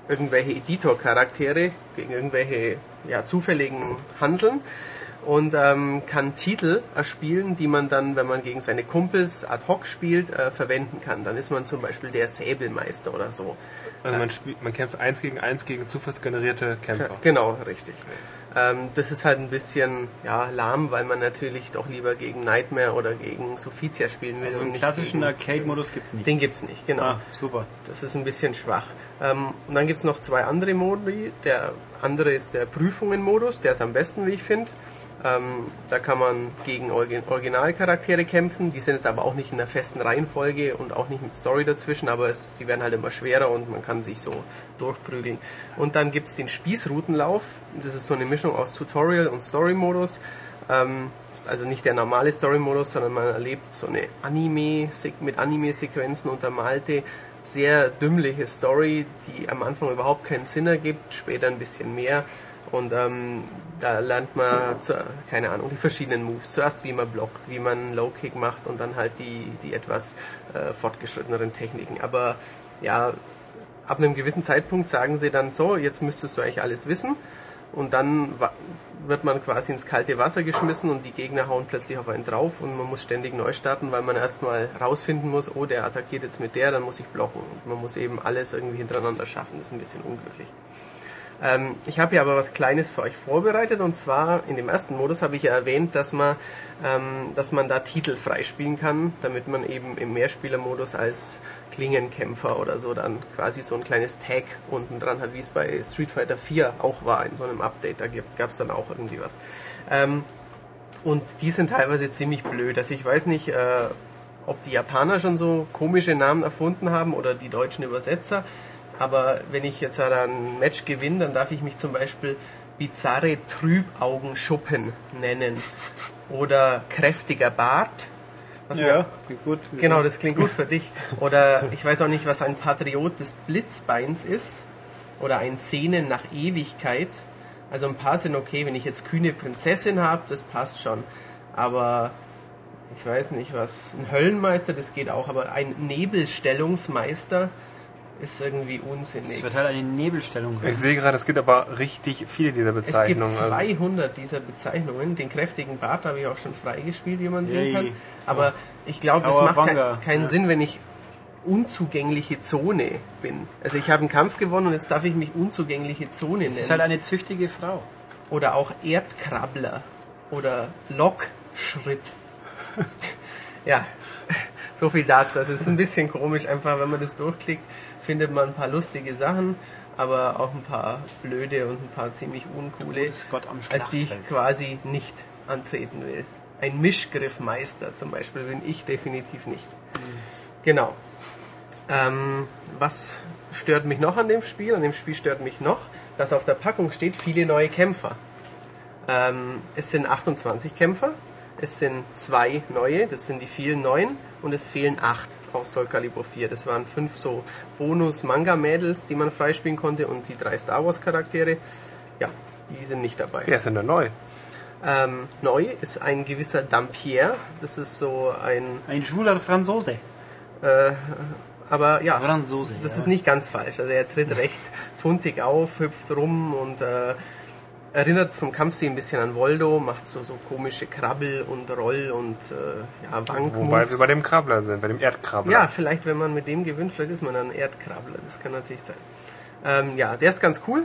irgendwelche Editor-Charaktere, gegen irgendwelche ja, zufälligen Hanseln und ähm, kann Titel erspielen, die man dann, wenn man gegen seine Kumpels ad hoc spielt, äh, verwenden kann. Dann ist man zum Beispiel der Säbelmeister oder so. Also man, spielt, man kämpft 1 gegen 1 gegen zufallsgenerierte Kämpfer. Genau, richtig. Ähm, das ist halt ein bisschen ja, lahm, weil man natürlich doch lieber gegen Nightmare oder gegen Sufficia spielen will. Also einen klassischen Arcade-Modus gibt's nicht. Den gibt's nicht, genau. Ah, super. Das ist ein bisschen schwach. Ähm, und dann gibt's noch zwei andere Modi. Der andere ist der Prüfungen-Modus, der ist am besten, wie ich finde. Ähm, da kann man gegen Originalcharaktere kämpfen. Die sind jetzt aber auch nicht in einer festen Reihenfolge und auch nicht mit Story dazwischen, aber es, die werden halt immer schwerer und man kann sich so durchprügeln. Und dann gibt's den Spießrutenlauf. Das ist so eine Mischung aus Tutorial und Story-Modus. Ähm, ist also nicht der normale Story-Modus, sondern man erlebt so eine Anime mit Anime-Sequenzen untermalte, sehr dümmliche Story, die am Anfang überhaupt keinen Sinn ergibt, später ein bisschen mehr. Und ähm, da lernt man, zu, keine Ahnung, die verschiedenen Moves. Zuerst wie man blockt, wie man Low-Kick macht und dann halt die, die etwas äh, fortgeschritteneren Techniken. Aber ja, ab einem gewissen Zeitpunkt sagen sie dann so, jetzt müsstest du eigentlich alles wissen. Und dann wird man quasi ins kalte Wasser geschmissen und die Gegner hauen plötzlich auf einen drauf und man muss ständig neu starten, weil man erstmal rausfinden muss, oh, der attackiert jetzt mit der, dann muss ich blocken. Und man muss eben alles irgendwie hintereinander schaffen. Das ist ein bisschen unglücklich. Ähm, ich habe hier aber was Kleines für euch vorbereitet und zwar in dem ersten Modus habe ich ja erwähnt, dass man, ähm, dass man da Titel freispielen kann, damit man eben im Mehrspielermodus als Klingenkämpfer oder so dann quasi so ein kleines Tag unten dran hat, wie es bei Street Fighter 4 auch war in so einem Update. Da gab es dann auch irgendwie was. Ähm, und die sind teilweise ziemlich blöd. Also ich weiß nicht, äh, ob die Japaner schon so komische Namen erfunden haben oder die deutschen Übersetzer. Aber wenn ich jetzt halt ein Match gewinne, dann darf ich mich zum Beispiel bizarre Trübaugenschuppen nennen. Oder kräftiger Bart. Was mir- Ja, klingt gut. Genau, das klingt gut für dich. Oder ich weiß auch nicht, was ein Patriot des Blitzbeins ist. Oder ein Sehnen nach Ewigkeit. Also ein paar sind okay, wenn ich jetzt kühne Prinzessin habe, das passt schon. Aber ich weiß nicht was. Ein Höllenmeister, das geht auch. Aber ein Nebelstellungsmeister ist irgendwie Es unsinnig. wird halt eine Nebelstellung sein. Ich sehe gerade, es gibt aber richtig viele dieser Es gibt Bezeichnungen. Also, 200 dieser Bezeichnungen. Den kräftigen Bart habe ich auch schon freigespielt, wie man sehen Yay. kann. Aber ich glaube, es macht kein, keinen Ja. Sinn, wenn ich unzugängliche Zone bin. Also ich habe einen Kampf gewonnen und jetzt darf ich mich unzugängliche Zone Das ist halt nennen. eine züchtige Frau. Oder auch Erdkrabbler oder Lokschritt. ja, so viel dazu. Also es ist ein bisschen komisch, einfach wenn man das durchklickt, findet man ein paar lustige Sachen, aber auch ein paar blöde und ein paar ziemlich uncoole, als die ich quasi nicht antreten will. Ein Mischgriffmeister zum Beispiel bin ich definitiv nicht. Genau. Ähm, was stört mich noch an dem Spiel? An dem Spiel stört mich noch, dass auf der Packung steht viele neue Kämpfer. Ähm, es sind 28 Kämpfer, es sind zwei neue, das sind die vielen neuen, und es fehlen acht aus Soul Calibur 4. Das waren fünf so Bonus-Manga-Mädels, die man freispielen konnte, und die drei Star Wars-Charaktere. Ja, die sind nicht dabei. Wer ist denn da neu? Ähm, neu ist ein gewisser Dampier, das ist so ein Ein schwuler Franzose. Aber ja, Franzose, das ja. ist nicht ganz falsch. Also er tritt recht tuntig auf, hüpft rum und äh, erinnert vom Kampfstil ein bisschen an Voldo, macht so, so komische Krabbel- und Roll- und äh, ja, Wankmoves. Wobei wir bei dem Krabbler sind, bei dem Erdkrabbler. Ja, vielleicht, wenn man mit dem gewinnt, vielleicht ist man dann Erdkrabbler. Das kann natürlich sein. Ähm, ja, der ist ganz cool.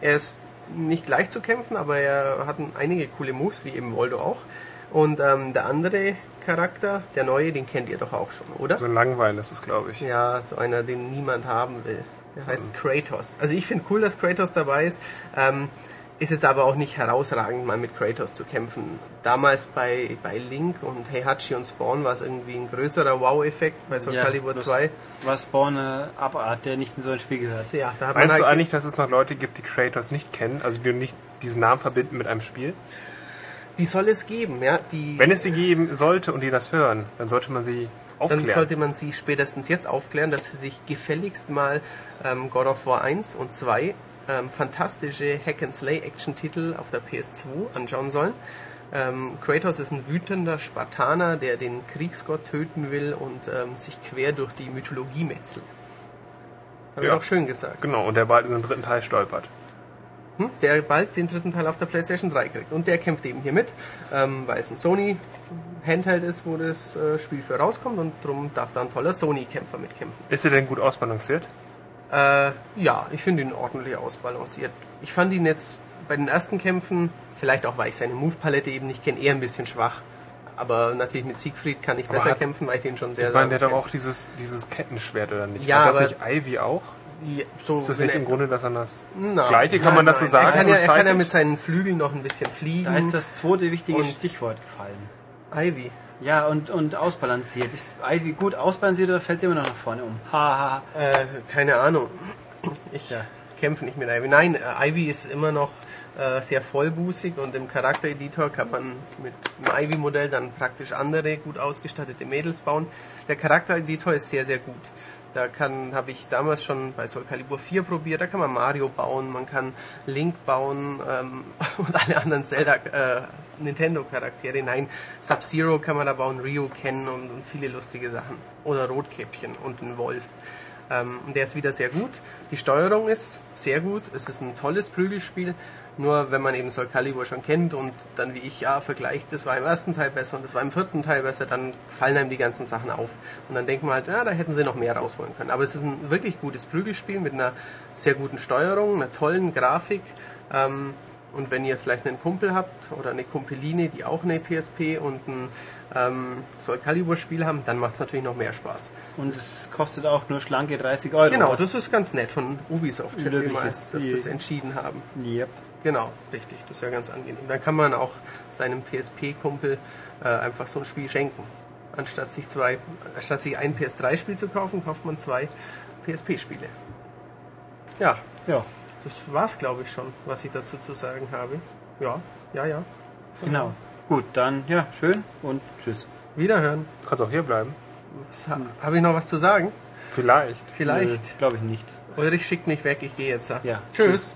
Er ist nicht leicht zu kämpfen, aber er hat einige coole Moves, wie eben Voldo auch. Und ähm, der andere Charakter, der neue, den kennt ihr doch auch schon, oder? So ein Langweil ist es, glaube ich. Ja, so einer, den niemand haben will. Der heißt Kratos. Also ich finde cool, dass Kratos dabei ist. Ähm, ist jetzt aber auch nicht herausragend, mal mit Kratos zu kämpfen. Damals bei, bei Link und Heihachi und Spawn war es irgendwie ein größerer Wow-Effekt bei Soul Calibur das 2. War Spawn eine Abart, der nicht in so ein Spiel gehört. Ja, da hat man Meinst halt du eigentlich, dass es noch Leute gibt, die Kratos nicht kennen, also die nicht diesen Namen verbinden mit einem Spiel? die soll es geben, ja. Die, Wenn es die geben sollte und die das hören, dann sollte man sie aufklären. dann sollte man sie spätestens jetzt aufklären, dass sie sich gefälligst mal ähm, God of War 1 und 2 ähm, fantastische Hack-and-Slay-Action-Titel auf der PS2 anschauen sollen. Ähm, Kratos ist ein wütender Spartaner, der den Kriegsgott töten will und ähm, sich quer durch die Mythologie metzelt. Habe Ja. ich auch schön gesagt. genau, und der bald in den dritten Teil stolpert. Hm? Der bald den dritten Teil auf der PlayStation 3 kriegt. Und der kämpft eben hier mit, ähm, weil es ein Sony Handheld ist, wo das äh, Spiel für rauskommt und darum darf da ein toller Sony-Kämpfer mitkämpfen. Ist er denn gut ausbalanciert? Äh, ja, ich finde ihn ordentlich ausbalanciert. Ich fand ihn jetzt bei den ersten Kämpfen, vielleicht auch weil ich seine Move-Palette eben nicht kenne, eher ein bisschen schwach. Aber natürlich mit Siegfried kann ich Aber besser hat- kämpfen, weil ich den schon sehr, Ich meine, der sehr hat doch auch dieses, dieses Kettenschwert, oder nicht? Ja, hat das aber- nicht Ivy auch? Ja, so Ist das nicht im Grunde das Nein, Gleiche? Kann nein, man das so nein. sagen? Er kann, ja, er kann ja mit seinen Flügeln noch ein bisschen fliegen. Da ist das zweite wichtige Stichwort gefallen. Ivy. Ja, und, und ausbalanciert. Ist Ivy gut ausbalanciert oder fällt sie immer noch nach vorne um? Ha, ha, ha. Äh, keine Ahnung. Ich Ja. kämpfe nicht mit Ivy. Nein, äh, Ivy ist immer noch äh, sehr vollbusig und im Charaktereditor kann man mit dem Ivy-Modell dann praktisch andere gut ausgestattete Mädels bauen. Der Charaktereditor ist sehr, sehr gut. Da kann habe ich damals schon bei Soul Calibur 4 probiert. Da kann man Mario bauen, man kann Link bauen ähm, und alle anderen Zelda äh, Nintendo Charaktere. Nein, Sub-Zero kann man da bauen, Ryu kennen und, und viele lustige Sachen. Oder Rotkäppchen und ein Wolf. Ähm, der ist wieder sehr gut. Die Steuerung ist sehr gut. Es ist ein tolles Prügelspiel. Nur wenn man eben Soul Calibur schon kennt und dann wie ich ja vergleicht, das war im ersten Teil besser und das war im vierten Teil besser, dann fallen einem die ganzen Sachen auf. Und dann denkt man halt, ja, da hätten sie noch mehr rausholen können. Aber es ist ein wirklich gutes Prügelspiel mit einer sehr guten Steuerung, einer tollen Grafik. Ähm, und wenn ihr vielleicht einen Kumpel habt oder eine Kumpeline, die auch eine PSP und ein ähm, Soul Calibur Spiel haben, dann macht es natürlich noch mehr Spaß. Und es kostet auch nur schlanke 30 Euro. Genau, das ist ganz nett von Ubisoft, schätze ich mal, dass das entschieden haben. Yep. Genau, richtig, das ist ja ganz angenehm. Dann kann man auch seinem PSP-Kumpel äh, einfach so ein Spiel schenken. Anstatt sich zwei, anstatt sich ein PS3-Spiel zu kaufen, kauft man zwei PSP-Spiele. Ja, Ja, das war's, glaube ich, schon, was ich dazu zu sagen habe. Ja, ja, ja. genau. Gut, dann ja, schön und tschüss. Wiederhören. Kannst auch hier bleiben. Was ha Habe ich noch was zu sagen? Vielleicht. Vielleicht. Glaube ich nicht. Ulrich schickt mich weg, ich gehe jetzt. Ja. Tschüss.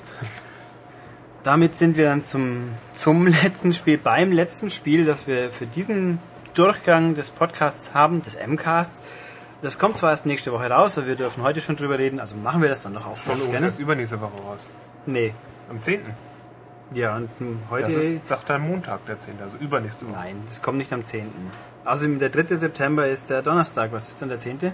Damit sind wir dann zum, zum letzten Spiel, beim letzten Spiel, das wir für diesen Durchgang des Podcasts haben, des M-Casts. Das kommt zwar erst nächste Woche raus, aber wir dürfen heute schon drüber reden, also machen wir das dann noch auf ganz gerne. erst übernächste Woche raus. Nee. Am 10. Ja, und heute. Das ist doch der Montag, der 10. Also übernächste Woche. Nein, das kommt nicht am 10. Außerdem der 3. September ist der Donnerstag. Was ist dann der 10.?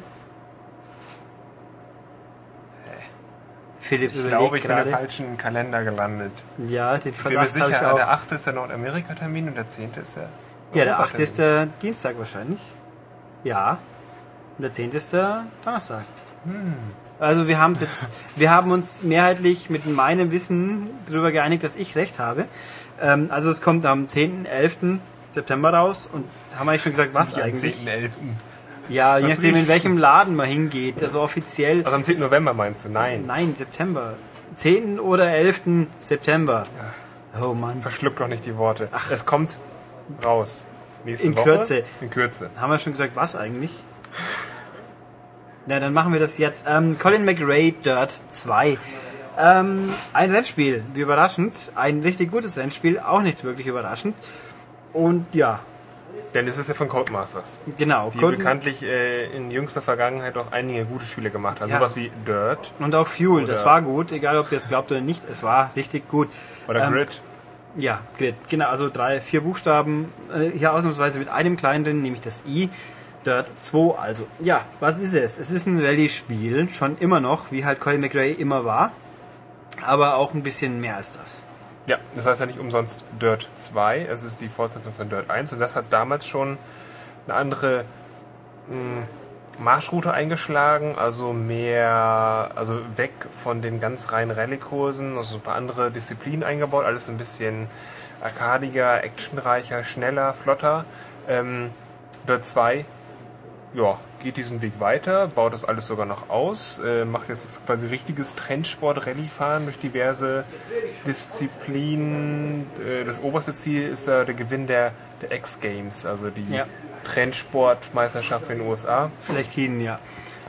Philipp Ich glaube, ich bin im gerade. falschen Kalender gelandet. Ja, den Verdacht habe ich sicher, auch. der 8. ist der Nordamerika-Termin und der 10. ist der Ja, der 8. Europatermin. ist der Dienstag wahrscheinlich. Ja. Und der 10. ist der Donnerstag. Also wir haben jetzt, wir haben uns mehrheitlich mit meinem Wissen darüber geeinigt, dass ich recht habe. Ähm, also es kommt am 10., 11. September raus und haben eigentlich schon gesagt, was Nicht am eigentlich? 10.11. Ja, je nachdem in welchem Laden man hingeht. Also offiziell. Also am 10. November meinst du? Nein. Nein, September. 10. oder 11. September. Oh Mann. Verschluck doch nicht die Worte. Es kommt raus. Nächste In Woche. Kürze. In Kürze. Haben wir schon gesagt, was eigentlich? Na, dann machen wir das jetzt. Ähm, Colin McRae Dirt 2. Ähm, ein Rennspiel, wie überraschend. Ein richtig gutes Rennspiel, auch nicht wirklich überraschend. Und ja, Denn es ist ja von Codemasters. genau. Die Colin- bekanntlich äh, in jüngster Vergangenheit auch einige gute Spiele gemacht haben. Ja. Sowas wie Dirt und auch Fuel, das war gut, egal ob ihr es glaubt oder nicht, es war richtig gut. oder Ähm, Grid. Ja, Grid. Genau, also drei, vier Buchstaben. Äh, hier ausnahmsweise mit einem kleinen drin, nämlich das I. Dirt 2, also. Ja, was ist es? Es ist ein Rallye-Spiel, schon immer noch, wie halt Colin McRae immer war. Aber auch ein bisschen mehr als das. Ja, das heißt ja nicht umsonst Dirt 2. Es ist die Fortsetzung von Dirt 1 und das hat damals schon eine andere mh, Marschroute eingeschlagen, also mehr, also weg von den ganz reinen Rallye-Kursen, also ein paar andere Disziplinen eingebaut, alles ein bisschen arcadiger, actionreicher, schneller, flotter. Ähm, Dirt 2, ja, geht diesen Weg weiter, baut das alles sogar noch aus, äh, macht jetzt quasi richtiges Trendsport-Rallye-Fahren durch diverse Disziplinen. Äh, das oberste Ziel ist äh, der Gewinn der, der X-Games, also die Ja. Trendsport-Meisterschaft in den USA. Vielleicht hin, ja.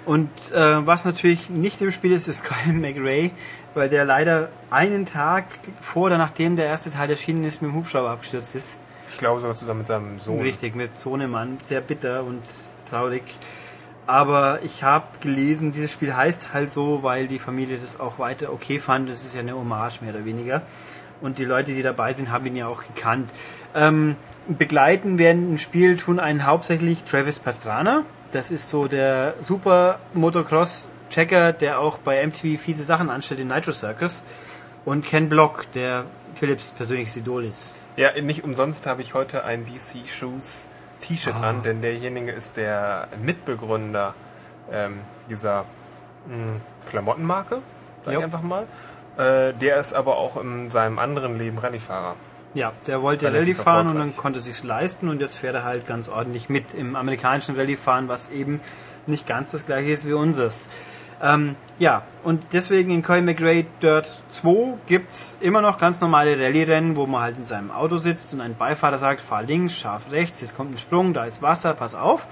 Und äh, was natürlich nicht im Spiel ist, ist Colin McRae, weil der leider einen Tag vor oder nachdem der erste Teil erschienen ist, mit dem Hubschrauber abgestürzt ist. Ich glaube sogar zusammen mit seinem Sohn. Richtig, mit Sohnemann. Sehr bitter und traurig. Aber ich habe gelesen, dieses Spiel heißt halt so, weil die Familie das auch weiter okay fand. Das ist ja eine Hommage mehr oder weniger. Und die Leute, die dabei sind, haben ihn ja auch gekannt. Ähm, begleiten während dem Spiel tun einen hauptsächlich Travis Pastrana. Das ist so der super Motocross-Checker, der auch bei MTV fiese Sachen anstellt in Nitro Circus. Und Ken Block, der Philips persönliches Idol ist. Ja, nicht umsonst habe ich heute ein DC Shoes T-Shirt Ah. an, denn derjenige ist der Mitbegründer ähm, dieser mh, Klamottenmarke, sag Jo. ich einfach mal. Äh, der ist aber auch in seinem anderen Leben Rallyefahrer. Ja, der wollte Relativ Rallye fahren und dann konnte sich's leisten und jetzt fährt er halt ganz ordentlich mit im amerikanischen Rallye fahren, was eben nicht ganz das gleiche ist wie unseres. Ähm, ja, und deswegen in Colin McRae Dirt 2 gibt's immer noch ganz normale Rallye-Rennen, wo man halt in seinem Auto sitzt und ein Beifahrer sagt, fahr links, scharf rechts, jetzt kommt ein Sprung, da ist Wasser, pass auf.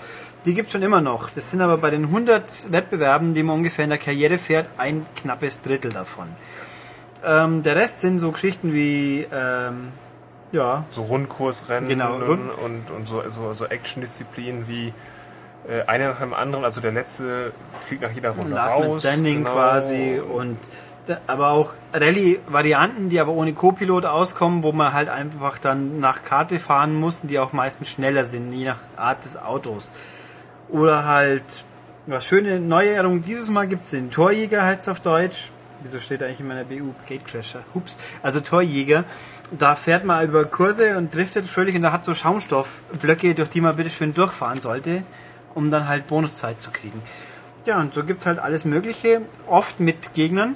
Die gibt's schon immer noch. Das sind aber bei den 100 Wettbewerben, die man ungefähr in der Karriere fährt, ein knappes Drittel davon. Ähm, der Rest sind so Geschichten wie, ähm, ja, So Rundkursrennen Genau, und, Rund- und, und so, so, so Action-Disziplinen wie äh, einer nach dem anderen. Also der letzte fliegt nach jeder Runde Last raus. Man Standing genau. quasi und aber auch Rallye-Varianten, die aber ohne Co-Pilot auskommen, wo man halt einfach dann nach Karte fahren muss, die auch meistens schneller sind, je nach Art des Autos. Oder halt, was schöne Neuerung dieses Mal gibt's den Torjäger, heißt es auf Deutsch. Wieso steht eigentlich in meiner BU Gatecrasher? Hups. Also Torjäger. Da fährt man über Kurse und driftet fröhlich und da hat so Schaumstoffblöcke, durch die man bitte schön durchfahren sollte, um dann halt Bonuszeit zu kriegen. Ja, und so gibt's halt alles Mögliche, oft mit Gegnern.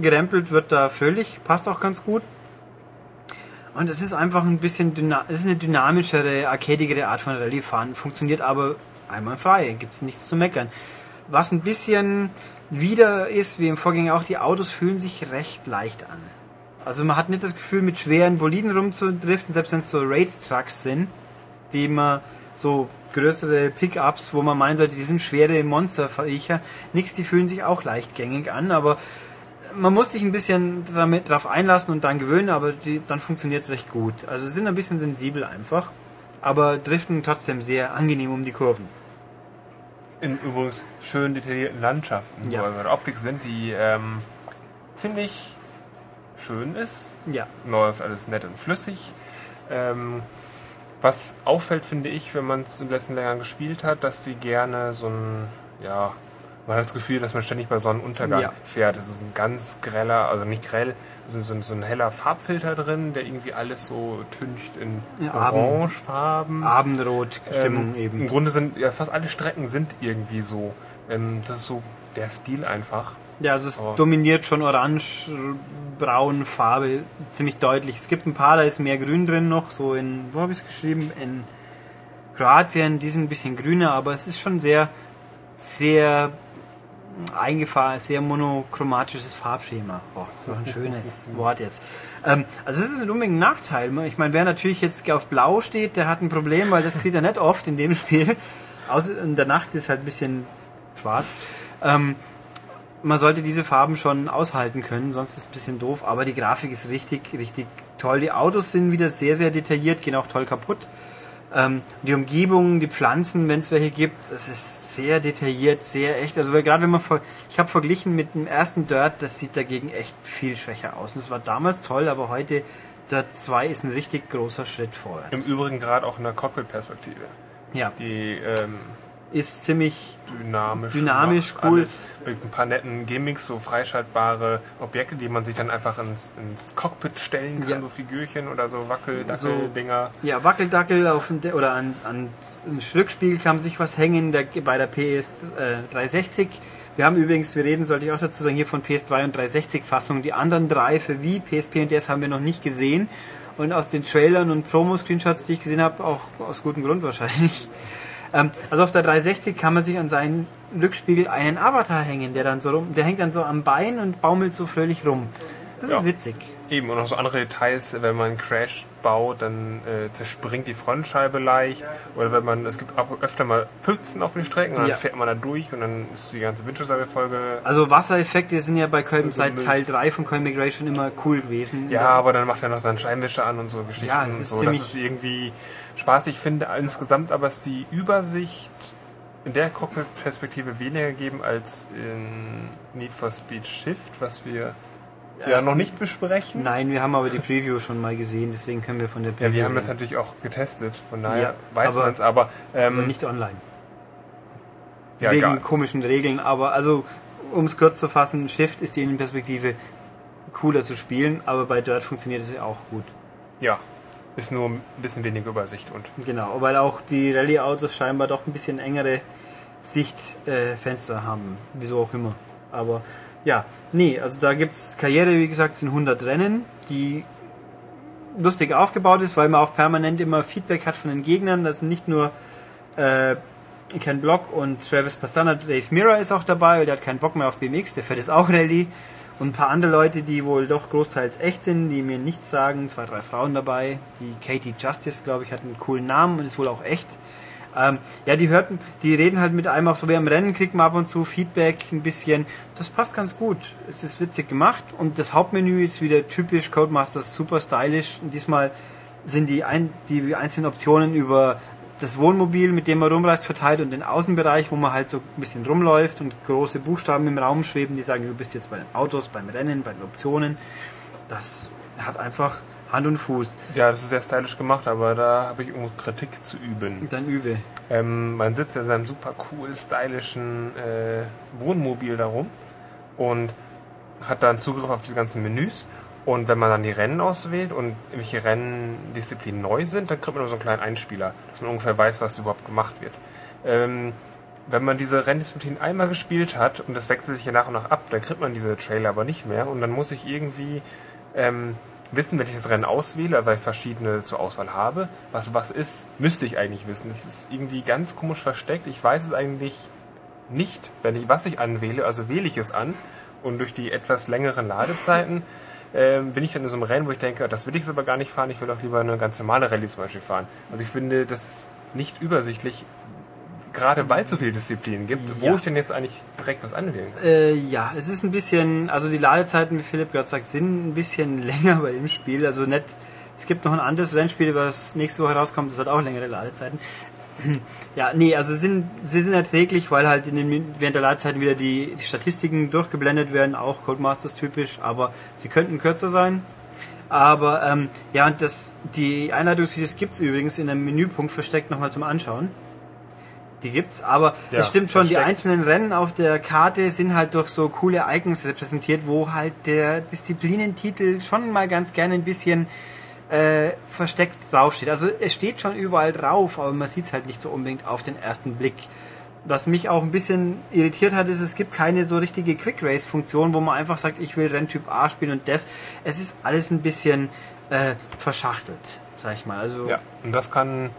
Gerempelt wird da fröhlich, passt auch ganz gut. Und es ist einfach ein bisschen es ist eine dynamischere, arcadigere Art von Rallye-Fahren, funktioniert aber einwandfrei, gibt's nichts zu meckern. Was ein bisschen wieder ist, wie im Vorgänger auch, die Autos fühlen sich recht leicht an. Also man hat nicht das Gefühl, mit schweren Boliden rumzudriften, selbst wenn es so Raid-Trucks sind, die man so größere Pickups, wo man meinen sollte, die sind schwere Monsterviecher. Nix, die fühlen sich auch leichtgängig an, aber man muss sich ein bisschen damit drauf einlassen und dann gewöhnen, aber die, dann funktioniert es recht gut. Also sind ein bisschen sensibel einfach, aber driften trotzdem sehr angenehm um die Kurven. In übrigens schön detaillierten Landschaften, Ja. wo wir der Optik sind, die ähm, ziemlich schön ist. Ja, läuft alles nett und flüssig. Ähm, was auffällt, finde ich, wenn man es in den letzten länger gespielt hat, dass die gerne so ein, ja, Man hat das Gefühl, dass man ständig bei Sonnenuntergang Ja. fährt. Es ist ein ganz greller, also nicht grell, es ist so, ein- so ein heller Farbfilter drin, der irgendwie alles so tüncht in Ja, Abend- Orangefarben. Abendrot-Stimmung Ähm, eben. Im Grunde sind ja fast alle Strecken sind irgendwie so. Ähm, das ist so der Stil einfach. Ja, also es Aber- dominiert schon orange, braun, Farbe ziemlich deutlich. Es gibt ein paar, da ist mehr Grün drin noch, so in, wo habe ich es geschrieben? In Kroatien, die sind ein bisschen grüner, aber es ist schon sehr, sehr eingefahren, sehr monochromatisches Farbschema. Das war ein schönes Wort jetzt. Ähm, also es ist nicht unbedingt ein Nachteil. Ich meine, wer natürlich jetzt auf Blau steht, der hat ein Problem, weil das sieht er nicht oft in dem Spiel. Außer in der Nacht ist halt ein bisschen schwarz. Ähm, man sollte diese Farben schon aushalten können, sonst ist es ein bisschen doof. Aber die Grafik ist richtig, richtig toll. Die Autos sind wieder sehr, sehr detailliert, gehen auch toll kaputt. Ähm, die Umgebung, die Pflanzen, wenn es welche gibt, es ist sehr detailliert, sehr echt. Also gerade wenn man ich habe verglichen mit dem ersten Dirt, das sieht dagegen echt viel schwächer aus. Und es war damals toll, aber heute Dirt 2 ist ein richtig großer Schritt Im vorwärts. Übrigen gerade auch in der Cockpit-Perspektive. Ja, Die ähm, ist ziemlich dynamisch. Dynamisch, cool. Alles mit ein paar netten Gimmicks, so freischaltbare Objekte, die man sich dann einfach ins, ins Cockpit stellen kann, Ja. so Figürchen oder so So- Wackeldackel-Dinger. Ja, Wackeldackel auf dem, De- oder an, an ein Rückspiegel kann man sich was hängen der, bei der PS äh, 360. Wir haben übrigens, wir reden, sollte ich auch dazu sagen, hier von PS3 und 360 Fassungen. Die anderen drei für Wii, PSP und DS haben wir noch nicht gesehen. Und aus den Trailern und Promo-Screenshots, die ich gesehen habe, auch aus gutem Grund wahrscheinlich. Ähm, also auf der 360 kann man sich an seinen Rückspiegel einen Avatar hängen, der dann so rum, der hängt dann so am Bein und baumelt so fröhlich rum. Das Ja. ist witzig. Eben, und noch so andere Details, wenn man Crash baut, dann äh, zerspringt die Frontscheibe leicht. Oder wenn man, es gibt ab, öfter mal Pfützen auf den Strecken und dann Ja. fährt man da durch und dann ist die ganze Windschutzscheibe-Folge. Also Wassereffekte sind ja bei Colm, Also seit mit- Teil 3 von McRae schon immer cool gewesen. Ja, aber dann macht er noch seinen Scheinwischer an und so Geschichten. Ja, es und ist so. ziemlich- Das ist irgendwie spaßig. Ich finde insgesamt aber ist die Übersicht in der Cockpit-Perspektive weniger gegeben als in Need for Speed Shift, was wir ja noch nicht besprechen. Nein, wir haben aber die Preview schon mal gesehen, deswegen können wir von der Preview Ja, wir haben das natürlich auch getestet, von daher Ja, weiß man es, aber, ähm, aber nicht online. ja, Wegen egal. komischen Regeln, aber also um es kurz zu fassen, Shift ist die Innenperspektive cooler zu spielen, aber bei Dirt funktioniert es ja auch gut. Ja, ist nur ein bisschen weniger Übersicht und Genau, weil auch die Rallye-Autos scheinbar doch ein bisschen engere Sichtfenster äh, haben. Wieso auch immer. Aber ja, nee, also da gibt's Karriere, wie gesagt, sind 100 Rennen, die lustig aufgebaut ist, weil man auch permanent immer Feedback hat von den Gegnern. Das sind nicht nur äh, Ken Block und Travis Pastana, Dave Mirra ist auch dabei, weil der hat keinen Bock mehr auf BMX, der fährt jetzt auch Rallye. Und ein paar andere Leute, die wohl doch großteils echt sind, die mir nichts sagen. Zwei, drei Frauen dabei. Die Katie Justice, glaube ich, hat einen coolen Namen und ist wohl auch echt. Ähm, ja, die hörten, die reden halt mit einem auch so wie am Rennen, kriegt man ab und zu Feedback ein bisschen. Das passt ganz gut. Es ist witzig gemacht und das Hauptmenü ist wieder typisch Codemasters, super stylisch. Und diesmal sind die, ein, die einzelnen Optionen über das Wohnmobil, mit dem man rumreist, verteilt und den Außenbereich, wo man halt so ein bisschen rumläuft und große Buchstaben im Raum schweben, die sagen, du bist jetzt bei den Autos, beim Rennen, bei den Optionen. Das hat einfach Hand und Fuß. ja, das ist sehr stylisch gemacht, aber da habe ich irgendwo Kritik zu üben. Dann übe. Ähm, man sitzt in seinem super cool stylischen äh, Wohnmobil darum und hat dann Zugriff auf die ganzen Menüs. Und wenn man dann die Rennen auswählt und welche Renndisziplinen neu sind, dann kriegt man immer so einen kleinen Einspieler, dass man ungefähr weiß, was überhaupt gemacht wird. Ähm, wenn man diese Renndisziplin einmal gespielt hat und das wechselt sich ja nach und nach ab, dann kriegt man diese Trailer aber nicht mehr und dann muss ich irgendwie ähm, wissen, wenn ich das Rennen auswähle, weil ich verschiedene zur Auswahl habe, was was ist, müsste ich eigentlich wissen. Es ist irgendwie ganz komisch versteckt. Ich weiß es eigentlich nicht, wenn ich was ich anwähle, also wähle ich es an und durch die etwas längeren Ladezeiten ähm, bin ich dann in so einem Rennen, wo ich denke, das will ich jetzt aber gar nicht fahren, ich will doch lieber eine ganz normale Rallye zum Beispiel fahren. Also ich finde das nicht übersichtlich, gerade weil es so viele Disziplinen gibt, Ja. wo ich denn jetzt eigentlich direkt was anwählen kann. Äh, ja, es ist ein bisschen, also die Ladezeiten, wie Philipp gerade sagt, sind ein bisschen länger bei dem Spiel. Also nicht, es gibt noch ein anderes Rennspiel, was nächste Woche rauskommt, das hat auch längere Ladezeiten. Ja, nee, also sie sind, sie sind erträglich, weil halt in den, während der Ladezeiten wieder die, die Statistiken durchgeblendet werden, auch Codemasters typisch, aber sie könnten kürzer sein. Aber ähm, ja, und das, die Einleitungsvideos gibt's übrigens in einem Menüpunkt versteckt nochmal zum Anschauen. Die gibt's, aber Ja, es stimmt schon, die versteckt. einzelnen Rennen auf der Karte sind halt durch so coole Icons repräsentiert, wo halt der Disziplinentitel schon mal ganz gerne ein bisschen äh, versteckt draufsteht. Also es steht schon überall drauf, aber man sieht's halt nicht so unbedingt auf den ersten Blick. Was mich auch ein bisschen irritiert hat, ist, es gibt keine so richtige Quick Race Funktion, wo man einfach sagt, ich will Renntyp A spielen und das. Es ist alles ein bisschen äh, verschachtelt, sag ich mal. Also Ja, und das kann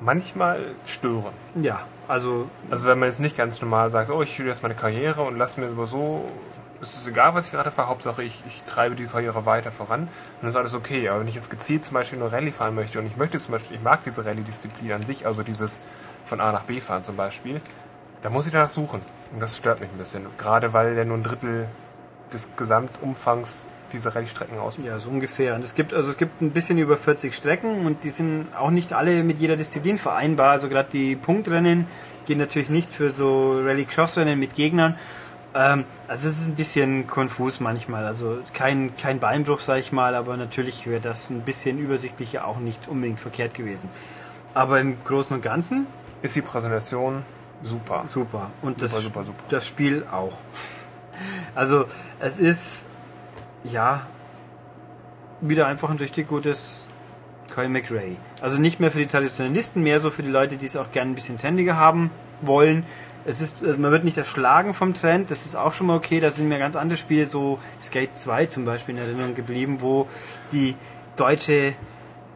manchmal stören. ja also Also wenn man jetzt nicht ganz normal sagt, oh, ich spiele jetzt meine Karriere und lasse mir aber so, es ist egal, was ich gerade fahre, Hauptsache ich, ich treibe die Karriere weiter voran, dann ist alles okay. Aber wenn ich jetzt gezielt zum Beispiel nur Rallye fahren möchte und ich möchte zum Beispiel, ich mag diese Rallye-Disziplin an sich, also dieses von A nach B fahren zum Beispiel, da muss ich danach suchen. Und das stört mich ein bisschen. Gerade weil der nur ein Drittel des Gesamtumfangs dieser Rallye-Strecken ausmacht. Ja, so ungefähr. Und es gibt also es gibt ein bisschen über 40 Strecken und die sind auch nicht alle mit jeder Disziplin vereinbar. Also gerade die Punktrennen gehen natürlich nicht für so Rallye-Cross-Rennen mit Gegnern. Ähm, also es ist ein bisschen konfus manchmal. Also kein kein Beinbruch, sage ich mal, aber natürlich wäre das ein bisschen übersichtlicher auch nicht unbedingt verkehrt gewesen. Aber im Großen und Ganzen Ist die Präsentation super. super und das Super, super, super. das Spiel auch. Also es ist ja wieder einfach ein richtig gutes Kyle McRae. Also nicht mehr für die Traditionalisten, mehr so für die Leute, die es auch gerne ein bisschen trendiger haben wollen. Es ist, also man wird nicht erschlagen vom Trend, das ist auch schon mal okay. Da sind mir ganz andere Spiele, so Skate 2 zum Beispiel in Erinnerung geblieben, wo die deutsche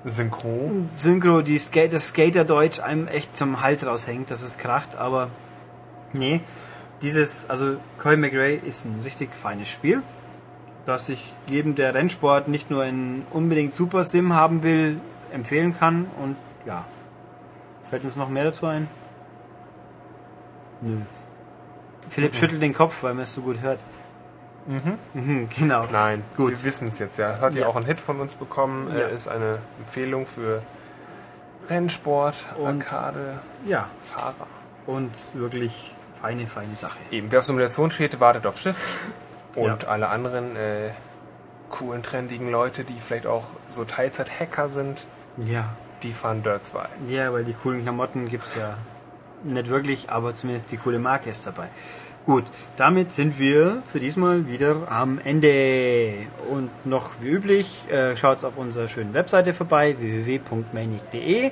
Synchro. Synchro, die Skate, das Skaterdeutsch einem echt zum Hals raushängt, dass es kracht, aber nee, dieses, also Coy McRae ist ein richtig feines Spiel, das ich jedem, der Rennsport nicht nur in unbedingt Super Sim haben will, empfehlen kann und ja. Fällt uns noch mehr dazu ein? Nö. Philipp schüttelt den Kopf, weil man es so gut hört. Mhm. genau. Nein, Gut. wir wissen es jetzt ja. Es hat ja. Ja. auch einen Hit von uns bekommen. Ja. Er ist eine Empfehlung für Rennsport, Und- Arcade, Ja, Fahrer. und wirklich feine, feine Sache. Eben, wer auf Simulation steht, wartet auf Schiff. Und Ja. alle anderen äh, coolen, trendigen Leute, die vielleicht auch so Teilzeit-Hacker sind, Ja. die fahren Dirt 2. Ja, weil die coolen Klamotten gibt's ja nicht wirklich, aber zumindest die coole Marke ist dabei. Gut, damit sind wir für diesmal wieder am Ende. Und noch wie üblich, äh, schaut auf unserer schönen Webseite vorbei, www.manic.de. Äh,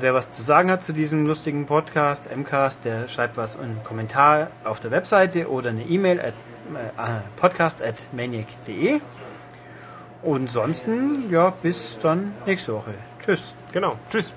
wer was zu sagen hat zu diesem lustigen Podcast, MCAST, der schreibt was in einen Kommentar auf der Webseite oder eine E-Mail podcast at maniac.de. Und ansonsten, ja, bis dann nächste Woche. Tschüss. Genau. Tschüss.